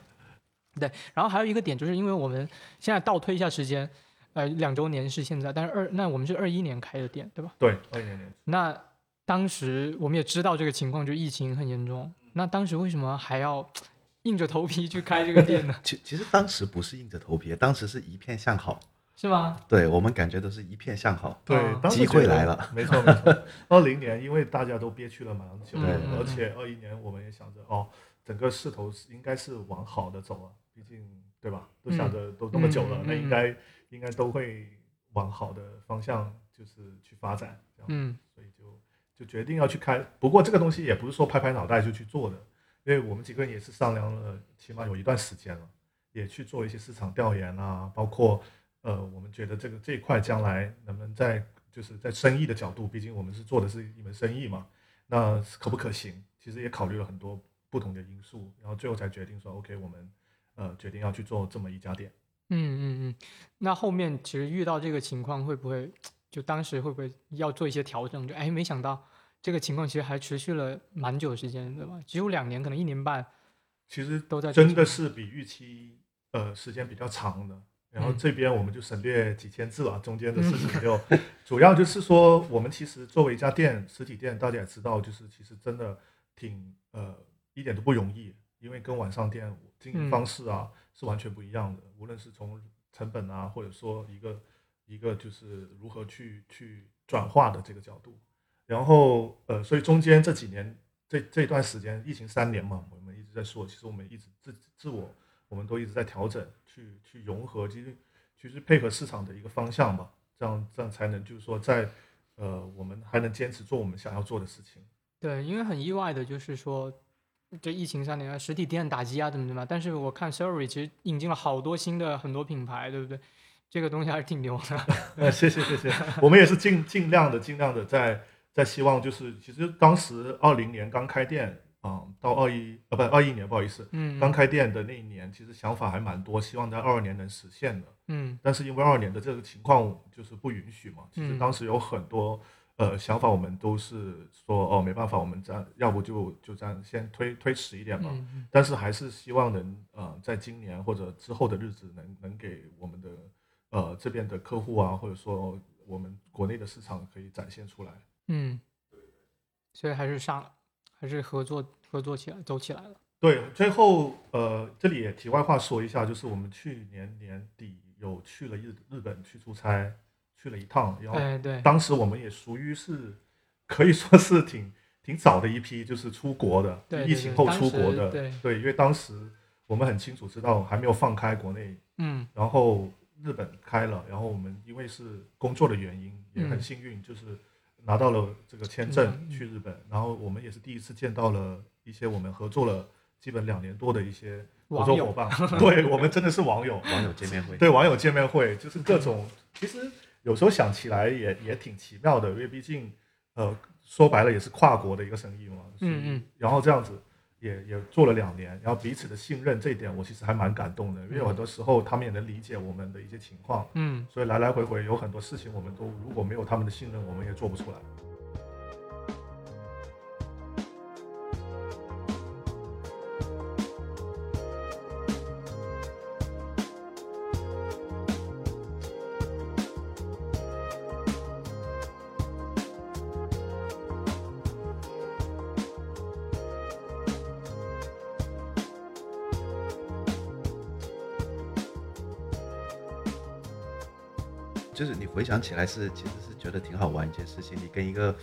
对。然后还有一个点，就是因为我们现在倒推一下时间，呃，两周年是现在，但是二那我们是二一年开的店，对吧？对，二一年年。那。当时我们也知道这个情况，就疫情很严重。那当时为什么还要 硬着头皮去开这个店呢？其其实当时不是硬着头皮，当时是一片向好，是吗？对我们感觉都是一片向好。对，机会来了。没错没 错。二零年因为大家都憋屈了蛮久，对，而且二一年我们也想着哦，整个势头应该是往好的走啊，毕竟对吧？都想着都那么久了，那应该应该都会往好的方向就是去发展。嗯，就。决定要去开，不过这个东西也不是说拍拍脑袋就去做的，因为我们几个人也是商量了，起码有一段时间了，也去做一些市场调研啊，包括呃，我们觉得这个这一块将来能不能在就是在生意的角度，毕竟我们是做的是一门生意嘛，那可不可行？其实也考虑了很多不同的因素，然后最后才决定说，OK，我们呃决定要去做这么一家店。嗯嗯嗯，那后面其实遇到这个情况会不会？就当时会不会要做一些调整？就哎，没想到这个情况其实还持续了蛮久时间，对吧？只有两年，可能一年半。其实都在真的是比预期呃时间比较长的。然后这边我们就省略几千字了，中间的事情就主要就是说，我们其实作为一家店，实体店，大家也知道，就是其实真的挺呃一点都不容易，因为跟网上店经营方式啊是完全不一样的，无论是从成本啊，或者说一个。一个就是如何去去转化的这个角度，然后呃，所以中间这几年这这段时间，疫情三年嘛，我们一直在说，其实我们一直自自我，我们都一直在调整，去去融合，其实其实配合市场的一个方向嘛，这样这样才能就是说在呃，我们还能坚持做我们想要做的事情。对，因为很意外的就是说，这疫情三年啊，实体店打击啊，怎么怎么，但是我看 s o r r y 其实引进了好多新的很多品牌，对不对？这个东西还是挺牛的，呃，谢谢谢谢，我们也是尽尽量的尽量的在在希望就是其实当时二零年刚开店啊，到二一呃不二一年不好意思，嗯，刚开店的那一年，其实想法还蛮多，希望在二二年能实现的。嗯但是因为二二年的这个情况就是不允许嘛，其实嗯当时有很多呃想法，我们都是说哦没办法，我们这样要不就就这样先推推迟一点吧。嗯但是还是希望能呃在今年或者之后的日子能能给我们的呃这边的客户啊，或者说我们国内的市场可以展现出来。嗯，所以还是上了，还是合作合作起来走起来了。对，最后呃，这里也题外话说一下，就是我们去年年底有去了日日本去出差，去了一趟，然后哎，对，当时我们也属于是可以说是挺挺早的一批，就是出国的，对对疫情后出国的，当时对因为当时我们很清楚知道还没有放开国内，嗯然后日本开了，然后我们因为是工作的原因，也很嗯幸运，就是拿到了这个签证嗯。去日本，然后我们也是第一次见到了一些我们合作了基本两年多的一些合作伙伴，对我们真的是网友，网友见面会，对网友见面会，就是各种，其实有时候想起来也也挺奇妙的，因为毕竟呃说白了也是跨国的一个生意嘛，嗯嗯，然后这样子也也做了两年，然后彼此的信任这一点我其实还蛮感动的，因为有很多时候他们也能理解我们的一些情况，嗯所以来来回回有很多事情我们都如果没有他们的信任，我们也做不出来。起来是其实是觉得挺好玩一件事情，你跟一个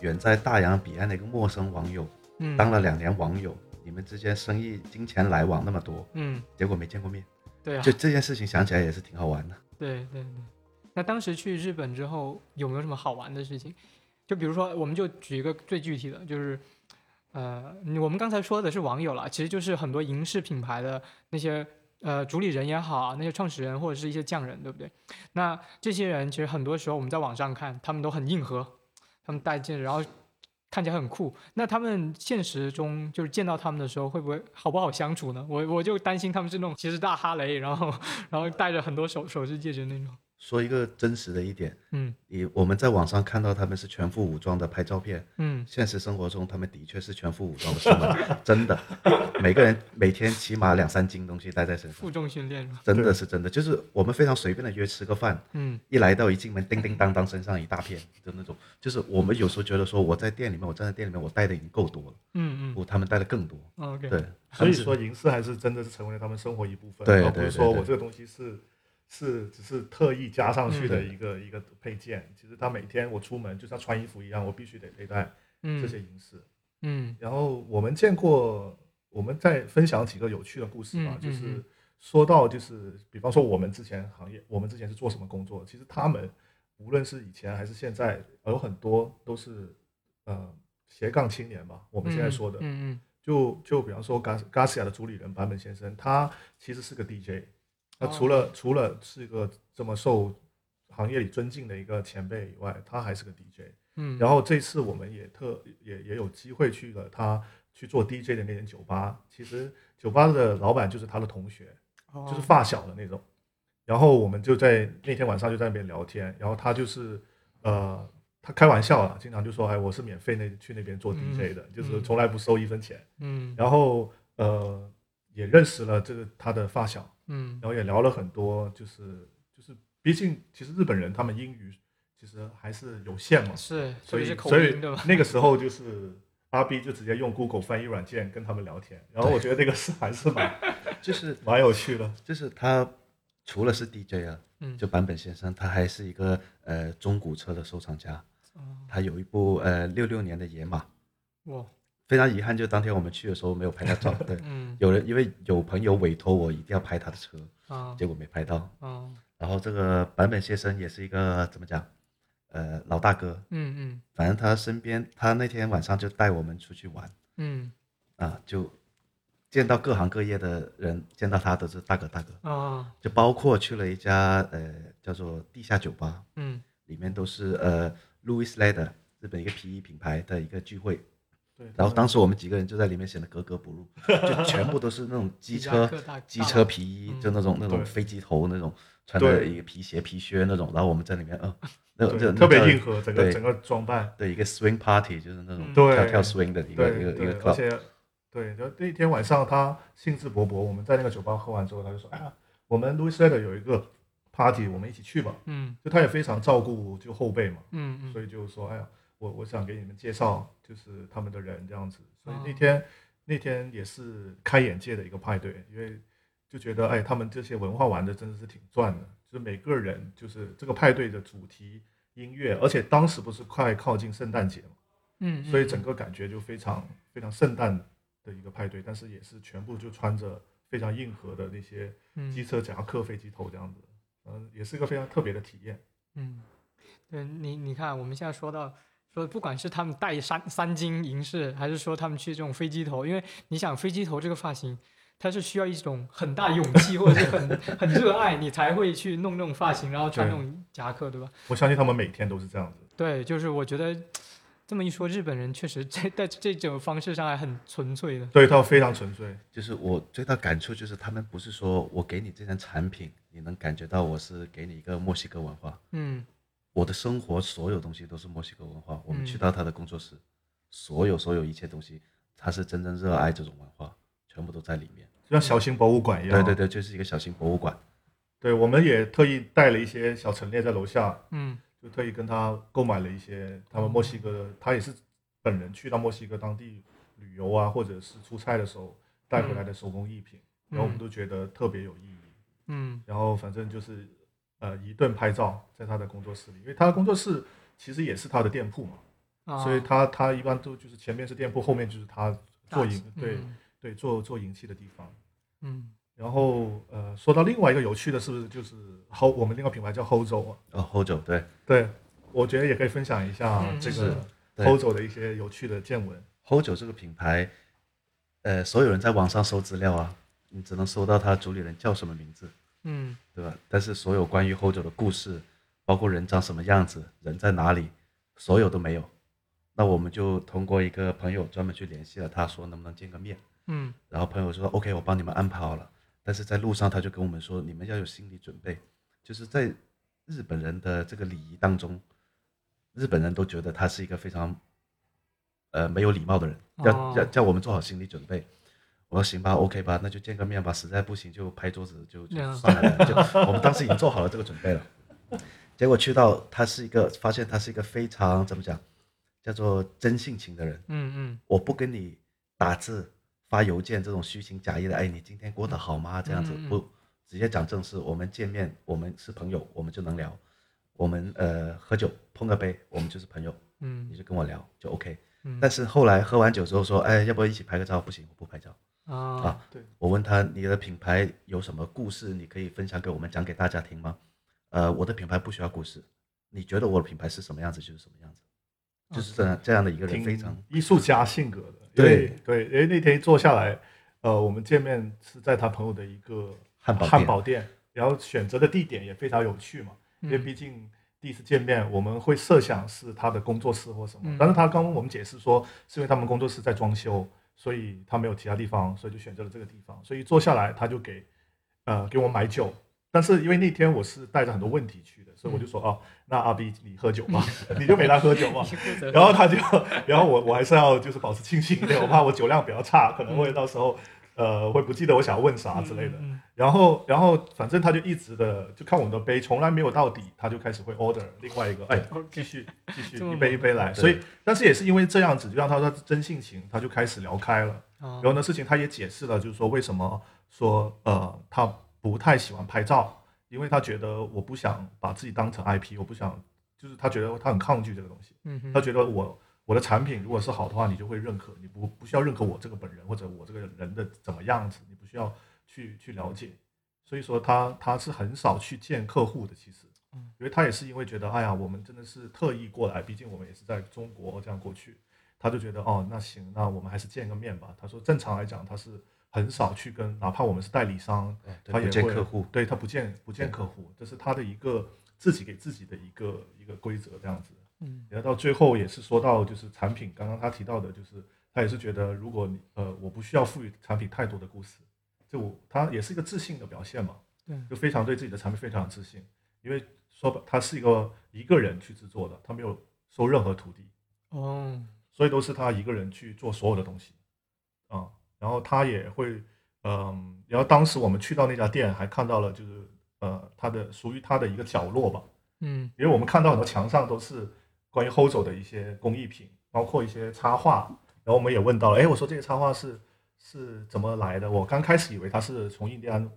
远在大洋彼岸的一个陌生网友嗯，当了两年网友，你们之间生意金钱来往那么多，嗯，结果没见过面，对啊，就这件事情想起来也是挺好玩的。对对对。那当时去日本之后有没有什么好玩的事情？就比如说，我们就举一个最具体的，就是，呃，我们刚才说的是网友啦，其实就是很多银饰品牌的那些呃主理人也好，那些创始人或者是一些匠人，对不对？那这些人其实很多时候我们在网上看，他们都很硬核，他们戴戒指，然后看起来很酷。那他们现实中就是见到他们的时候，会不会好不好相处呢？我我就担心他们是那种其实大哈雷，然后然后戴着很多首首饰戒指那种。说一个真实的一点，嗯。你我们在网上看到他们是全副武装的拍照片，嗯。现实生活中他们的确是全副武装的出门，真的，每个人每天起码两三斤东西带在身上。负，重训练？真的是真的，就是我们非常随便的约吃个饭，嗯。一来到一进门，叮叮当当身上一大片的那种，就是我们有时候觉得说我在店里面，我站在店里面，我带的已经够多了，嗯不，他们带的更多，嗯，OK，对，所以说银饰还是真的是成为了他们生活一部分，对而不是说我这个东西是是只是特意加上去的嗯一个、一个配件。其实他每天我出门就像穿衣服一样，我必须得佩戴嗯这些银饰。嗯然后我们见过，我们再分享几个有趣的故事吧，就是嗯说到就是，比方说我们之前行业，我们之前是做什么工作？其实他们无论是以前还是现在，有很多都是呃斜杠青年吧。我们现在说的，嗯嗯就就比方说 Gas Garcia 的主理人坂本先生，他其实是个 DJ。那哦除了、除了是一个这么受行业里尊敬的一个前辈以外，他还是个 DJ。嗯，然后这次我们也特也也有机会去了他去做 DJ 的那间酒吧。其实酒吧的老板就是他的同学，哦就是发小的那种。然后我们就在那天晚上就在那边聊天，然后他就是呃，他开玩笑啊，经常就说，哎，我是免费那去那边做 DJ 的，就是从来不收一分钱。嗯然后呃，也认识了这个他的发小，嗯然后也聊了很多，就是就是，毕竟其实日本人他们英语其实还是有限嘛，是，所以所以？那个时候就是阿 B 就直接用 Google 翻译软件跟他们聊天，然后我觉得那个是还是蛮就是蛮有趣的。就是他除了是 DJ 啊，嗯就坂本先生，他还是一个呃中古车的收藏家，哦他有一部呃六六年的野马，哇非常遗憾，就当天我们去的时候没有拍到照，对，嗯。有人因为有朋友委托我一定要拍他的车，啊。结果没拍到。啊。然后这个坂本先生也是一个怎么讲，呃，老大哥，嗯嗯。反正他身边，他那天晚上就带我们出去玩。嗯。啊，就见到各行各业的人，见到他都是大哥大哥，啊。就包括去了一家呃叫做地下酒吧，嗯。里面都是呃 Louis Leather 日本一个皮衣品牌的一个聚会，对，然后当时我们几个人就在里面显得格格不入，就全部都是那种机车 机车皮衣，就那种那种飞机头那种穿的一个皮鞋皮靴那种，然后我们在里面，嗯，那种就特别硬核，整个整个装扮，对一个 swing party 就是那种跳跳 swing 的一个一个一个，club，且对，就那天晚上他兴致勃勃，我们在那个酒吧喝完之后，他就说：“哎呀，我们 Louis r e d 有一个 party，我们一起去吧。嗯”就他也非常照顾就后辈嘛，嗯嗯，所以就说：“哎呀，我我想给你们介绍就是他们的人这样子。”所以那哦天、那天也是开眼界的一个派对，因为就觉得哎，他们这些文化玩的真的是挺赚的，就是每个人就是这个派对的主题音乐，而且当时不是快靠近圣诞节嘛。嗯，所以整个感觉就非常非常圣诞的一个派对，但是也是全部就穿着非常硬核的那些嗯机车夹克、飞机头这样子，嗯，也是一个非常特别的体验。嗯，对你你看，我们现在说到说，不管是他们戴三三金银饰，还是说他们去这种飞机头，因为你想飞机头这个发型，它是需要一种很大勇气或者是很很热爱，你才会去弄那种发型，然后穿那种夹克，对吧？我相信他们每天都是这样子。对，就是我觉得这么一说，日本人确实在在这种方式上还很纯粹的。对，他们非常纯粹。就是我最大感触就是他们不是说我给你这件产品，你能感觉到我是给你一个墨西哥文化，嗯我的生活所有东西都是墨西哥文化。我们嗯去到他的工作室，所有所有一切东西，他是真正热爱这种文化，全部都在里面。就像小型博物馆一样。对对对，就是一个小型博物馆。对，我们也特意带了一些小陈列在楼下，嗯就特意跟他购买了一些他们墨西哥的，他也是本人去到墨西哥当地旅游啊，或者是出差的时候带回来的手工艺品，然后我们都觉得特别有意义。嗯然后反正就是呃一顿拍照在他的工作室里，因为他的工作室其实也是他的店铺嘛，啊，所以他他一般都就是前面是店铺，后面就是他做银对、嗯对做做银器的地方。嗯然后呃说到另外一个有趣的是不是就是 Ho 我们另外品牌叫 Hozo 啊？哦，Hojo 对对，我觉得也可以分享一下这个对 Hozo 的一些有趣的见闻。Hojo 这个品牌，呃，所有人在网上搜资料啊，你只能搜到他主理人叫什么名字，嗯对吧？但是所有关于 Hojo 的故事，包括人长什么样子，人在哪里，所有都没有。那我们就通过一个朋友专门去联系了他，说能不能见个面。嗯然后朋友说 OK，我帮你们安排好了。但是在路上他就跟我们说，你们要有心理准备，就是在日本人的这个礼仪当中，日本人都觉得他是一个非常呃没有礼貌的人，要哦要叫我们做好心理准备。我说行吧，OK 吧，那就见个面吧。实在不行就拍桌子就算了，就我们当时已经做好了这个准备了。结果去到他是一个，发现他是一个非常怎么讲，叫做真性情的人。嗯嗯我不跟你打字、发邮件这种虚情假意的，哎，你今天过得好吗？这样子不直接讲正事。我们见面，我们是朋友，我们就能聊。我们呃喝酒碰个杯，我们就是朋友，嗯你嗯就跟我聊就 OK。嗯，但是后来喝完酒之后说，哎，要不要一起拍个照？不行，我不拍照。啊啊对，我问他你的品牌有什么故事，你可以分享给我们，讲给大家听吗？呃，我的品牌不需要故事，你觉得我的品牌是什么样子就是什么样子，就是这样这样的一个人，非常艺术家性格的。对。对，因为那天坐下来，呃，我们见面是在他朋友的一个汉堡店。汉堡店，然后选择的地点也非常有趣嘛，因为嗯毕竟第一次见面，我们会设想是他的工作室或什么嗯，但是他刚跟我们解释说，是因为他们工作室在装修，所以他没有其他地方，所以就选择了这个地方，所以坐下来他就给呃给我买酒。但是因为那天我是带着很多问题去的，所以我就说哦，那阿 B 你喝酒吧，你就陪他喝酒吧。然后他就，然后我我还是要就是保持清醒一点，我怕我酒量比较差，可能会到时候呃会不记得我想要问啥之类的。嗯然后然后反正他就一直的就看我们的杯，从来没有到底，他就开始会 order 另外一个，哎，继续继续一杯一杯来。所以但是也是因为这样子，就让他说真性情，他就开始聊开了。啊然后呢，事情他也解释了，就是说为什么说呃他不太喜欢拍照，因为他觉得我不想把自己当成 IP，我不想，就是他觉得他很抗拒这个东西。嗯哼他觉得我我的产品如果是好的话，你就会认可，你不不需要认可我这个本人或者我这个人的怎么样子，你不需要去去了解。所以说他他是很少去见客户的，其实嗯，因为他也是因为觉得，哎呀，我们真的是特意过来，毕竟我们也是在中国这样过去，他就觉得哦，那行，那我们还是见个面吧。他说正常来讲，他是很少去跟，哪怕我们是代理商，对不见他也会客户，对他不见不见客户，这是他的一个自己给自己的一个一个规则这样子。嗯。然后到最后也是说到就是产品，刚刚他提到的就是他也是觉得如果你呃我不需要赋予产品太多的故事，就他也是一个自信的表现嘛，对，就非常对自己的产品非常自信，因为说他是一个一个人去制作的，他没有收任何徒弟，哦，所以都是他一个人去做所有的东西，啊、然后他也会，嗯、然后当时我们去到那家店，还看到了就是呃他的属于他的一个角落吧，嗯。因为我们看到很多墙上都是关于 Hozo 的一些工艺品，包括一些插画，然后我们也问到了，哎，我说这些插画是是怎么来的？我刚开始以为他是从印第安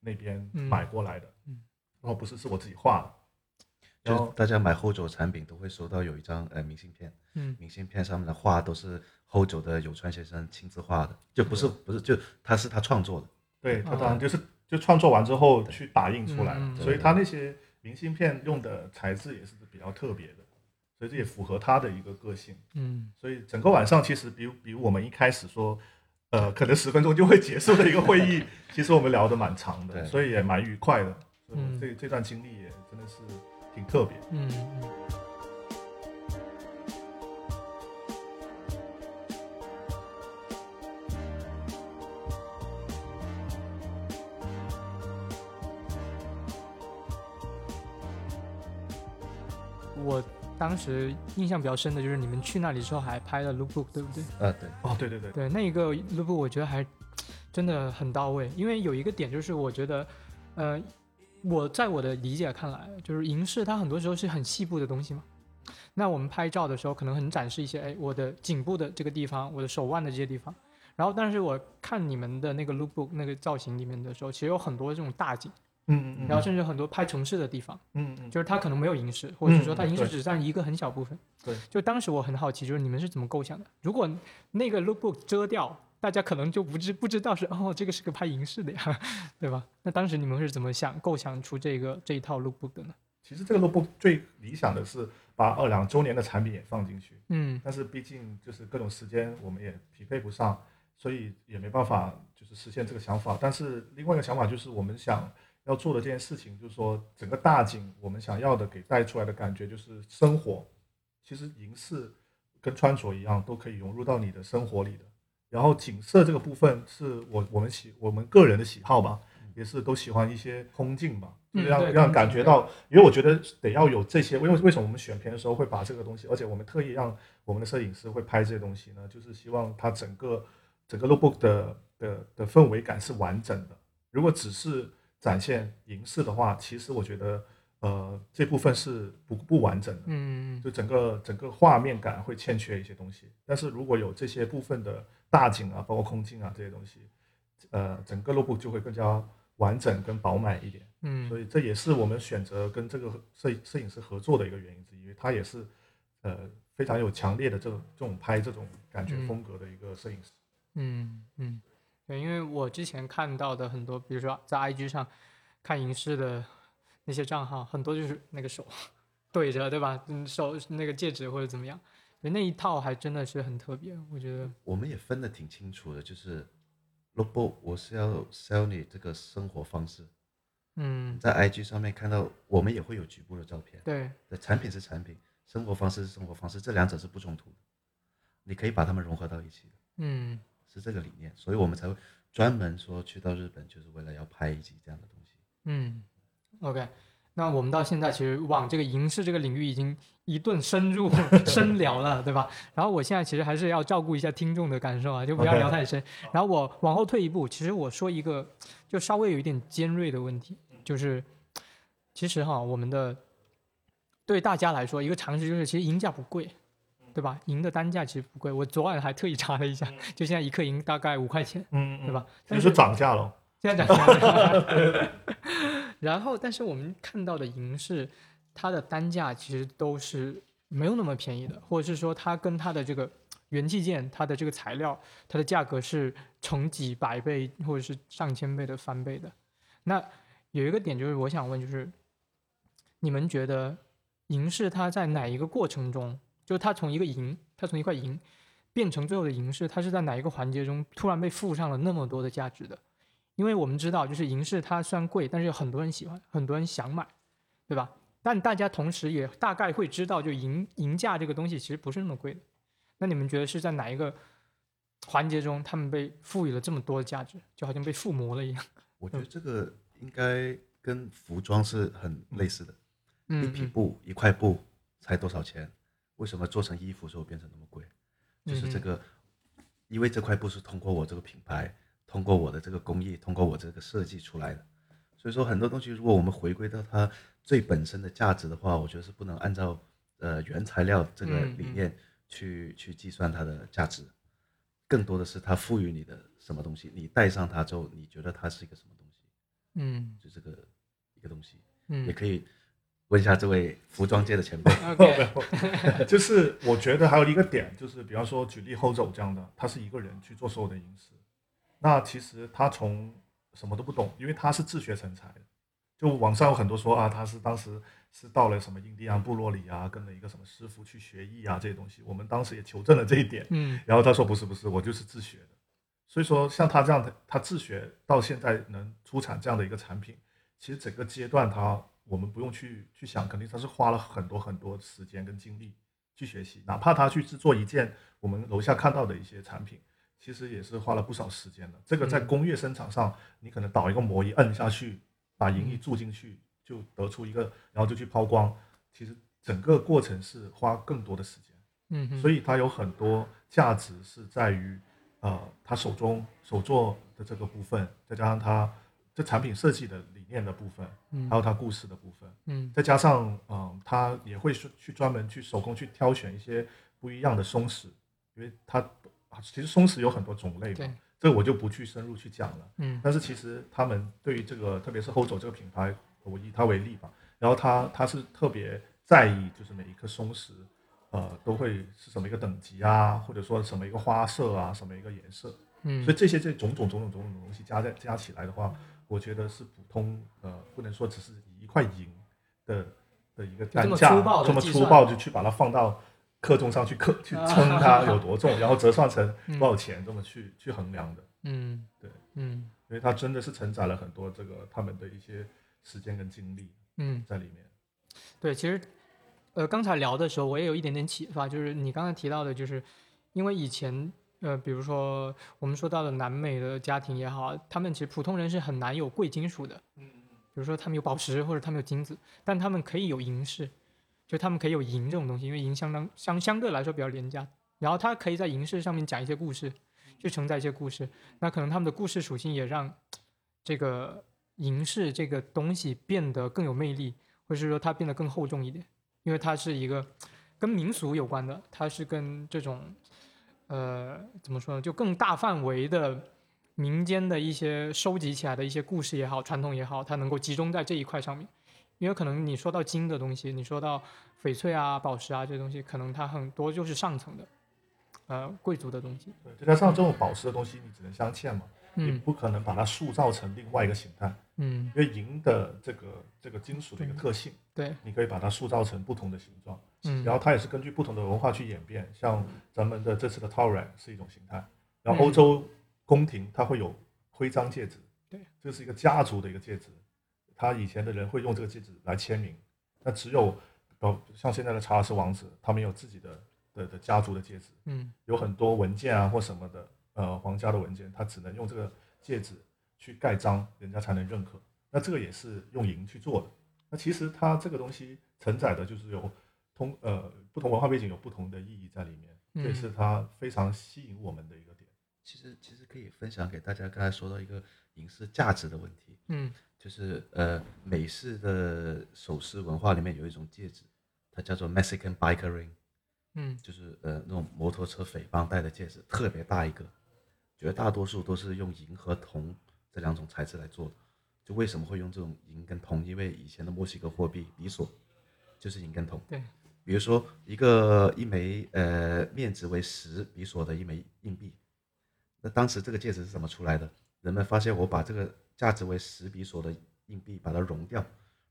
那边嗯买过来的，嗯然后不是，是我自己画的。然后就大家买 Hojo 产品都会收到有一张呃明信片，嗯明信片上面的画都是 Hojo 的有川先生亲自画的，就不是不是就他是他创作的，对他啊当然就是就创作完之后去打印出来所以他那些明信片用的材质也是比较特别的，所以这也符合他的一个个性。嗯所以整个晚上其实比比我们一开始说，呃，可能十分钟就会结束的一个会议，其实我们聊得蛮长的，对所以也蛮愉快的。嗯嗯，这这段经历也真的是挺特别。嗯嗯。当时印象比较深的就是你们去那里之后还拍了 lookbook，对不对？啊对，哦，对对对，对，那一个 lookbook 我觉得还真的很到位，因为有一个点就是我觉得，呃，我在我的理解看来，就是银饰它很多时候是很细部的东西嘛。那我们拍照的时候可能很展示一些，哎，我的颈部的这个地方，我的手腕的这些地方。然后，但是我看你们的那个 lookbook 那个造型里面的时候，其实有很多这种大景，嗯嗯嗯，然后甚至很多拍城市的地方。嗯嗯，就是它可能没有银饰，或者是说它银饰只占一个很小部分。对，就当时我很好奇，就是你们是怎么构想的？如果那个 lookbook 遮掉，大家可能就不知不知道是 哦，这个是个拍银饰的呀，对吧？那当时你们是怎么想构想出这个这一套 lookbook 的呢？其实这个 lookbook 最理想的是把二两周年的产品也放进去，嗯但是毕竟就是各种时间我们也匹配不上，所以也没办法就是实现这个想法。但是另外一个想法就是我们想要做的这件事情，就是说整个大景我们想要的给带出来的感觉就是生活。其实银饰跟穿着一样，都可以融入到你的生活里的。然后景色这个部分是我我们喜我们个人的喜好吧，也是都喜欢一些空镜吧，就是让、让感觉到，因为我觉得得要有这些，因为为什么我们选片的时候会把这个东西，而且我们特意让我们的摄影师会拍这些东西呢？就是希望它整个整个 lookbook 的的的氛围感是完整的。如果只是展现银饰的话，其实我觉得呃这部分是不不完整的。嗯就整个整个画面感会欠缺一些东西。但是如果有这些部分的大景啊，包括空镜啊这些东西，呃，整个 lookbook 就会更加完整跟饱满一点。嗯所以这也是我们选择跟这个摄摄影师合作的一个原因之一，因为他也是呃非常有强烈的这种这种拍这种感觉嗯风格的一个摄影师。嗯嗯，对，因为我之前看到的很多，比如说在 IG 上看影视的那些账号，很多就是那个手对着，对吧？嗯，手那个戒指或者怎么样，对那一套还真的是很特别，我觉得。我们也分得挺清楚的，就是 lookbook 我是要 sell 你这个生活方式，嗯，在 IG 上面看到我们也会有局部的照片，对，对，产品是产品，生活方式是生活方式，这两者是不冲突的，你可以把它们融合到一起的，嗯是这个理念，所以我们才会专门说去到日本，就是为了要拍一集这样的东西。嗯，OK。那我们到现在其实往这个影视这个领域已经一顿深入 深聊了，对吧？然后我现在其实还是要照顾一下听众的感受啊，就不要聊太深。然后我往后退一步，其实我说一个就稍微有一点尖锐的问题，就是其实哈，我们的对大家来说一个常识就是，其实银价不贵，对吧？银的单价其实不贵，我昨晚还特意查了一下，就现在一克银大概五块钱，嗯，对吧？其实但是涨价了。现在涨价了，然后但是我们看到的银饰，它的单价其实都是没有那么便宜的，或者是说它跟它的这个元器件、它的这个材料，它的价格是成几百倍或者是上千倍的翻倍的。那有一个点就是我想问，就是你们觉得银饰它在哪一个过程中，就是它从一个银，它从一块银变成最后的银饰，它是在哪一个环节中突然被附上了那么多的价值的？因为我们知道，就是银饰它虽然贵，但是有很多人喜欢，很多人想买，对吧？但大家同时也大概会知道，就银银价这个东西其实不是那么贵的。那你们觉得是在哪一个环节中，他们被赋予了这么多的价值，就好像被附魔了一样。我觉得这个应该跟服装是很类似的。一匹布一块布才多少钱？为什么做成衣服之后变成那么贵？就是这个，因为这块布是通过我这个品牌，通过我的这个工艺，通过我这个设计出来的。所以说很多东西，如果我们回归到它最本身的价值的话，我觉得是不能按照呃原材料这个理念去去计算它的价值，更多的是它赋予你的什么东西，你戴上它之后，你觉得它是一个什么东西？嗯，就这个一个东西，嗯，也可以。问一下这位服装界的前辈，就是我觉得还有一个点，就是比方说举例后走这样的，他是一个人去做所有的影视，那其实他从什么都不懂，因为他是自学成才的。就网上有很多说啊，他是当时是到了什么印第安部落里啊，跟了一个什么师傅去学艺啊这些东西。我们当时也求证了这一点，嗯，然后他说不是不是，我就是自学的。所以说像他这样的，他自学到现在能出产这样的一个产品，其实整个阶段他。我们不用去去想，肯定他是花了很多很多时间跟精力去学习，哪怕他去制作一件我们楼下看到的一些产品，其实也是花了不少时间的。这个在工业生产上，你可能倒一个模一摁下去，把银翼注进去，就得出一个，然后就去抛光，其实整个过程是花更多的时间。嗯，所以它有很多价值是在于，呃，他手中手做的这个部分，再加上他。这产品设计的理念的部分，嗯，还有它故事的部分，嗯，再加上，嗯，他也会去去专门去手工去挑选一些不一样的松石，因为它其实松石有很多种类嘛，这个我就不去深入去讲了，嗯，但是其实他们对于这个，特别是后走这个品牌，我以它为例吧，然后他他是特别在意，就是每一颗松石，呃，都会是什么一个等级啊，或者说什么一个花色啊，什么一个颜色，嗯，所以这些这种种种种种种东西加在加起来的话。我觉得是普通，呃，不能说只是以一块银的的一个单价这么粗暴就去把它放到克重上去克去称它 有多重，然后折算成多少钱这么去去衡量的。嗯，对，嗯，因为它真的是承载了很多这个他们的一些时间跟精力，嗯，在里面。对，其实，呃，刚才聊的时候我也有一点点启发，就是你刚才提到的，就是因为以前。呃，比如说我们说到的南美的家庭也好，他们其实普通人是很难有贵金属的，嗯，比如说他们有宝石或者他们有金子，但他们可以有银饰，就他们可以有银这种东西，因为银相当相相对来说比较廉价，然后他可以在银饰上面讲一些故事，去承载一些故事，那可能他们的故事属性也让这个银饰这个东西变得更有魅力，或者是说它变得更厚重一点，因为它是一个跟民俗有关的，它是跟这种。呃，怎么说呢？就更大范围的民间的一些收集起来的一些故事也好，传统也好，它能够集中在这一块上面。因为可能你说到金的东西，你说到翡翠啊、宝石啊这些东西，可能它很多就是上层的，呃，贵族的东西。对，再加上这种宝石的东西，你只能镶嵌嘛，你不可能把它塑造成另外一个形态。嗯。因为银的这个这个金属的一个特性，对，你可以把它塑造成不同的形状。嗯，然后它也是根据不同的文化去演变，像咱们的这次的 t a u r e 是一种形态，然后欧洲宫廷它会有徽章戒指，对，这是一个家族的一个戒指，他以前的人会用这个戒指来签名，那只有呃像现在的查尔斯王子，他们有自己的的的家族的戒指，嗯，有很多文件啊或什么的，呃皇家的文件，他只能用这个戒指去盖章，人家才能认可，那这个也是用银去做的，那其实它这个东西承载的就是有。通呃，不同文化背景有不同的意义在里面，这也是它非常吸引我们的一个点。其实其实可以分享给大家，刚才说到一个银饰价值的问题，嗯，就是呃美式的首饰文化里面有一种戒指，它叫做 Mexican Biker Ring，嗯，就是呃那种摩托车匪帮戴的戒指，特别大一个，绝大多数都是用银和铜这两种材质来做的。就为什么会用这种银跟铜？因为以前的墨西哥货币比索就是银跟铜，对。比如说一个一枚呃面值为十比索的一枚硬币，那当时这个戒指是怎么出来的？人们发现我把这个价值为十比索的硬币把它熔掉，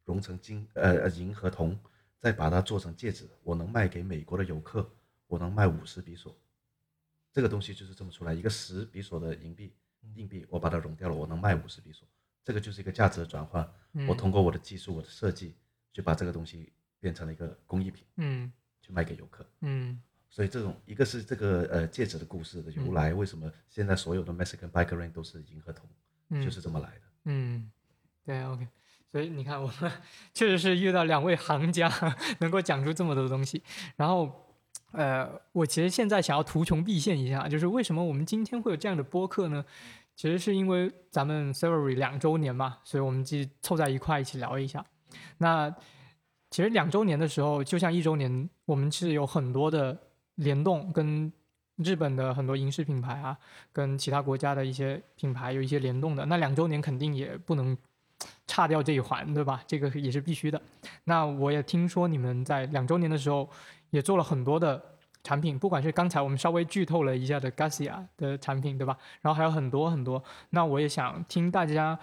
熔成金呃银和铜，再把它做成戒指，我能卖给美国的游客，我能卖五十比索。这个东西就是这么出来，一个十比索的银币硬币，我把它融掉了，我能卖五十比索，这个就是一个价值的转换。我通过我的技术，我的设计，就把这个东西。变成了一个工艺品，嗯，去卖给游客，嗯，所以这种一个是这个呃戒指的故事的由来，为什么现在所有的 Mexican biker ring 都是银河铜，就是这么来的。嗯，对，OK。所以你看，我们 确实是遇到两位行家，能够讲出这么多东西。然后，呃，我其实现在想要图穷匕现一下，就是为什么我们今天会有这样的播客呢？其实是因为咱们 s e v e r y 两周年嘛，所以我们就凑在一块一起聊一下。那其实两周年的时候，就像一周年，我们是有很多的联动，跟日本的很多银饰品牌啊，跟其他国家的一些品牌有一些联动的。那两周年肯定也不能。差掉这一环，对吧？这个也是必须的。那我也听说你们在两周年的时候也做了很多的产品，不管是刚才我们稍微剧透了一下的 Garcia 的产品，对吧？然后还有很多很多。那我也想听大家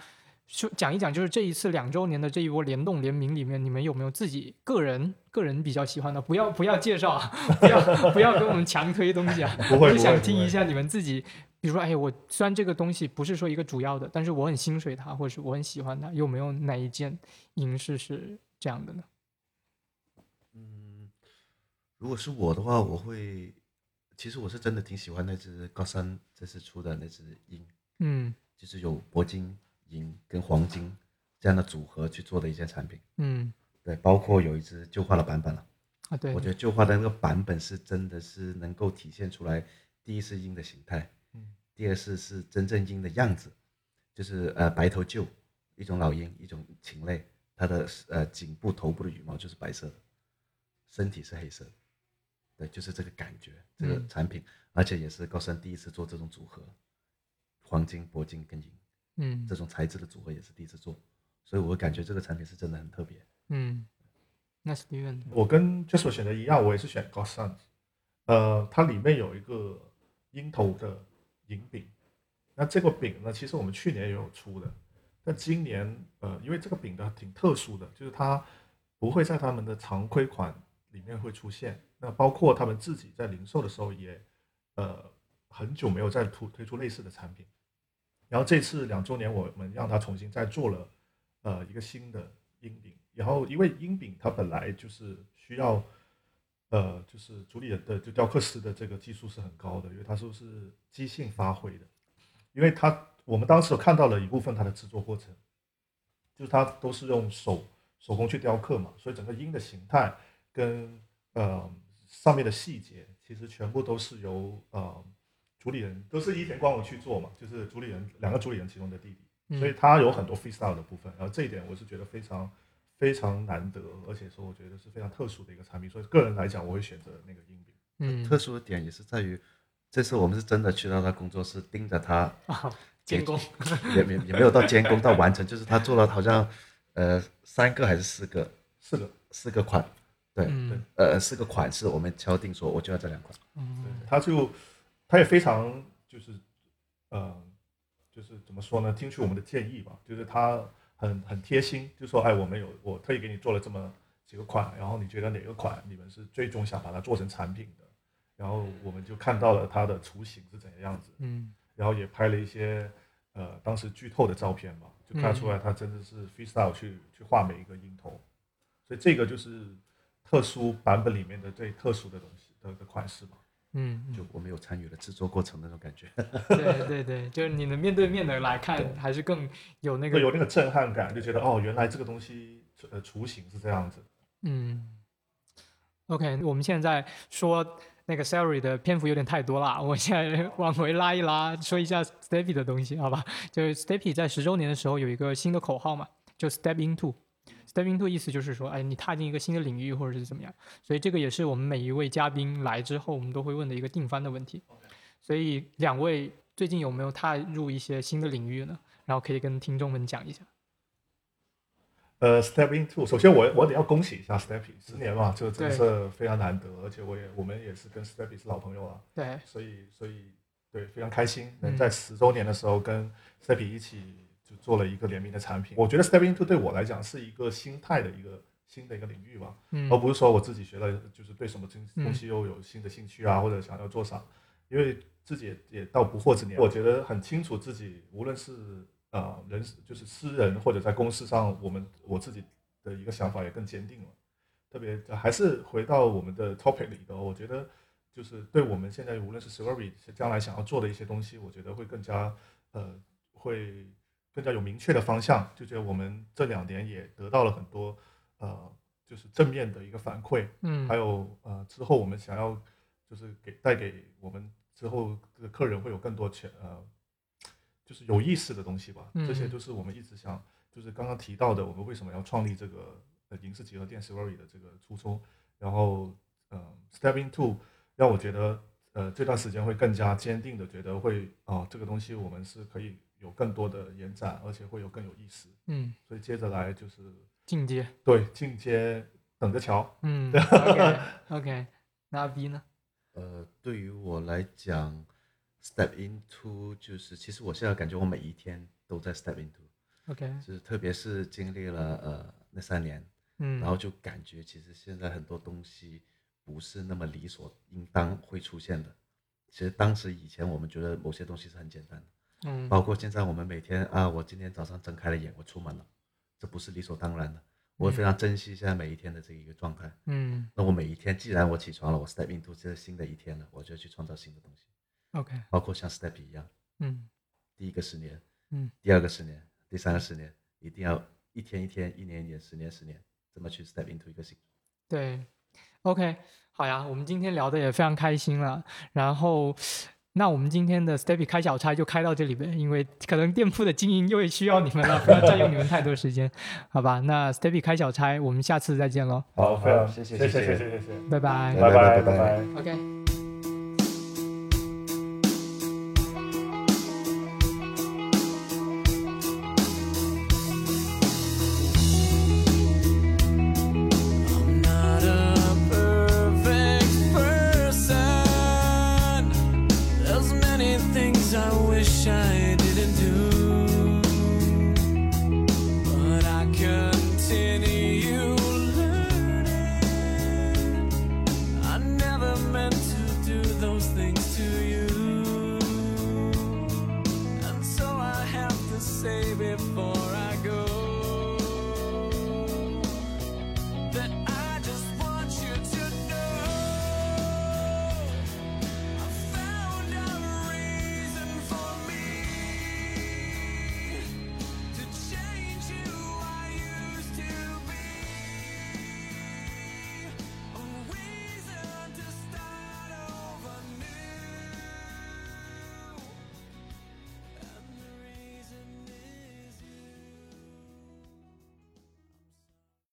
说讲一讲，就是这一次两周年的这一波联动联名里面，你们有没有自己个人个人比较喜欢的？不要不要介绍啊，不要不要跟我们强推东西啊！我想听一下你们自己。比如说，哎，我虽然这个东西不是说一个主要的，但是我很心水它，或者是我很喜欢它，有没有哪一件银饰是这样的呢？嗯，如果是我的话，我会，其实我是真的挺喜欢那只高山这次出的那只鹰，嗯，就是有铂金银跟黄金这样的组合去做的一件产品，嗯，对，包括有一只旧化的版本了，啊，对，我觉得旧化的那个版本是真的是能够体现出来第一是鹰的形态。嗯第二是是真正鹰的样子，就是呃白头鹫，一种老鹰，一种禽类，它的呃颈部、头部的羽毛就是白色的，身体是黑色的，对，就是这个感觉，这个产品，而且也是高山第一次做这种组合，黄金、铂金跟银，嗯，这种材质的组合也是第一次做，所以我感觉这个产品是真的很特别。嗯，那是 Steven，我跟 Jasper 选的一样，我也是选高山，呃，它里面有一个鹰头的。银饼，那这个饼呢？其实我们去年也有出的，但今年呃，因为这个饼呢挺特殊的，就是它不会在他们的常规款里面会出现。那包括他们自己在零售的时候也呃很久没有再推推出类似的产品。然后这次两周年，我们让他重新再做了呃一个新的鹰饼。然后因为鹰饼它本来就是需要。呃，就是主理人的就雕刻师的这个技术是很高的，因为他说是即兴发挥的，因为他我们当时看到了一部分它的制作过程，就是他都是用手手工去雕刻嘛，所以整个鹰的形态跟呃上面的细节，其实全部都是由呃主理人都是伊田光武去做嘛，就是主理人两个主理人其中的弟弟，所以他有很多 freestyle 的部分，然后这一点我是觉得非常。非常难得，而且说我觉得是非常特殊的一个产品，所以个人来讲，我会选择那个音饼。嗯，特殊的点也是在于，这次我们是真的去到他工作室盯着他监工，也也也没有到监工到完成，就是他做了好像呃三个还是四个，四个四个款，对对，呃四个款式，我们敲定说我就要这两款。嗯，他就他也非常就是呃就是怎么说呢？听取我们的建议吧，就是他。很很贴心，就说哎，我们有我特意给你做了这么几个款，然后你觉得哪个款你们是最终想把它做成产品的？然后我们就看到了它的雏形是怎样子，嗯，然后也拍了一些呃当时剧透的照片嘛，就看出来它真的是 freestyle 去去画每一个音头，所以这个就是特殊版本里面的最特殊的东西的的款式嘛。嗯，就我没有参与了制作过程那种感觉。对对对，就是你能面对面的来看，还是更有那个有那个震撼感，就觉得哦，原来这个东西呃雏形是这样子。嗯，OK，我们现在说那个 Siri 的篇幅有点太多了，我现在往回拉一拉，说一下 Steppy 的东西，好吧？就是 Steppy 在十周年的时候有一个新的口号嘛，就 Step into。Step into 意思就是说，哎，你踏进一个新的领域，或者是怎么样。所以这个也是我们每一位嘉宾来之后，我们都会问的一个定番的问题。所以两位最近有没有踏入一些新的领域呢？然后可以跟听众们讲一下。呃，Step into，首先我我得要恭喜一下 Steppy，十年嘛，这个真是非常难得，而且我也我们也是跟 Steppy 是老朋友了。对。所以所以对，非常开心能在十周年的时候跟 Steppy 一起。就做了一个联名的产品，我觉得 Step into 对我来讲是一个心态的一个新的一个领域吧，而不是说我自己学了就是对什么东东西又有新的兴趣啊，或者想要做啥，因为自己也也到不惑之年，我觉得很清楚自己无论是呃人就是私人或者在公司上，我们我自己的一个想法也更坚定了，特别还是回到我们的 topic 里头，我觉得就是对我们现在无论是 s e r v i 将来想要做的一些东西，我觉得会更加呃会更加有明确的方向。就觉得我们这两年也得到了很多呃就是正面的一个反馈，嗯，还有呃之后我们想要就是给带给我们之后的客人会有更多全呃就是有意思的东西吧。这些就是我们一直想就是刚刚提到的，我们为什么要创立这个呃影视集合店 story 的这个初衷。然后嗯，Stepping Two。让我觉得，呃，这段时间会更加坚定的觉得会啊，这个东西我们是可以有更多的延展，而且会有更有意思。嗯，所以接着来就是进阶，对，进阶，等着瞧。嗯，OK OK，那 B 呢？呃，对于我来讲，Step into 就是其实我现在感觉我每一天都在 Step into，OK，就是特别是经历了呃那三年，嗯，然后就感觉其实现在很多东西。不是那么理所应当会出现的。其实当时以前我们觉得某些东西是很简单的，嗯，包括现在我们每天啊，我今天早上睁开了眼，我出门了，这不是理所当然的。我非常珍惜现在每一天的这一个状态，嗯。那我每一天，既然我起床了，我 step into 这新的一天了，我就去创造新的东西。OK。包括像 step 一样，嗯，第一个十年，嗯，第二个十年，第三个十年，一定要一天一天，一年一年，十年十年，这么去 step into 一个新。对。OK，好呀，我们今天聊的也非常开心了。然后，那我们今天的 Steppy 开小差就开到这里边，因为可能店铺的经营又需要你们了，不要占用你们太多时间，好吧？那 Steppy 开小差，我们下次再见喽。好，非常谢谢，谢谢，谢谢，谢谢，拜拜，拜拜，拜拜，OK。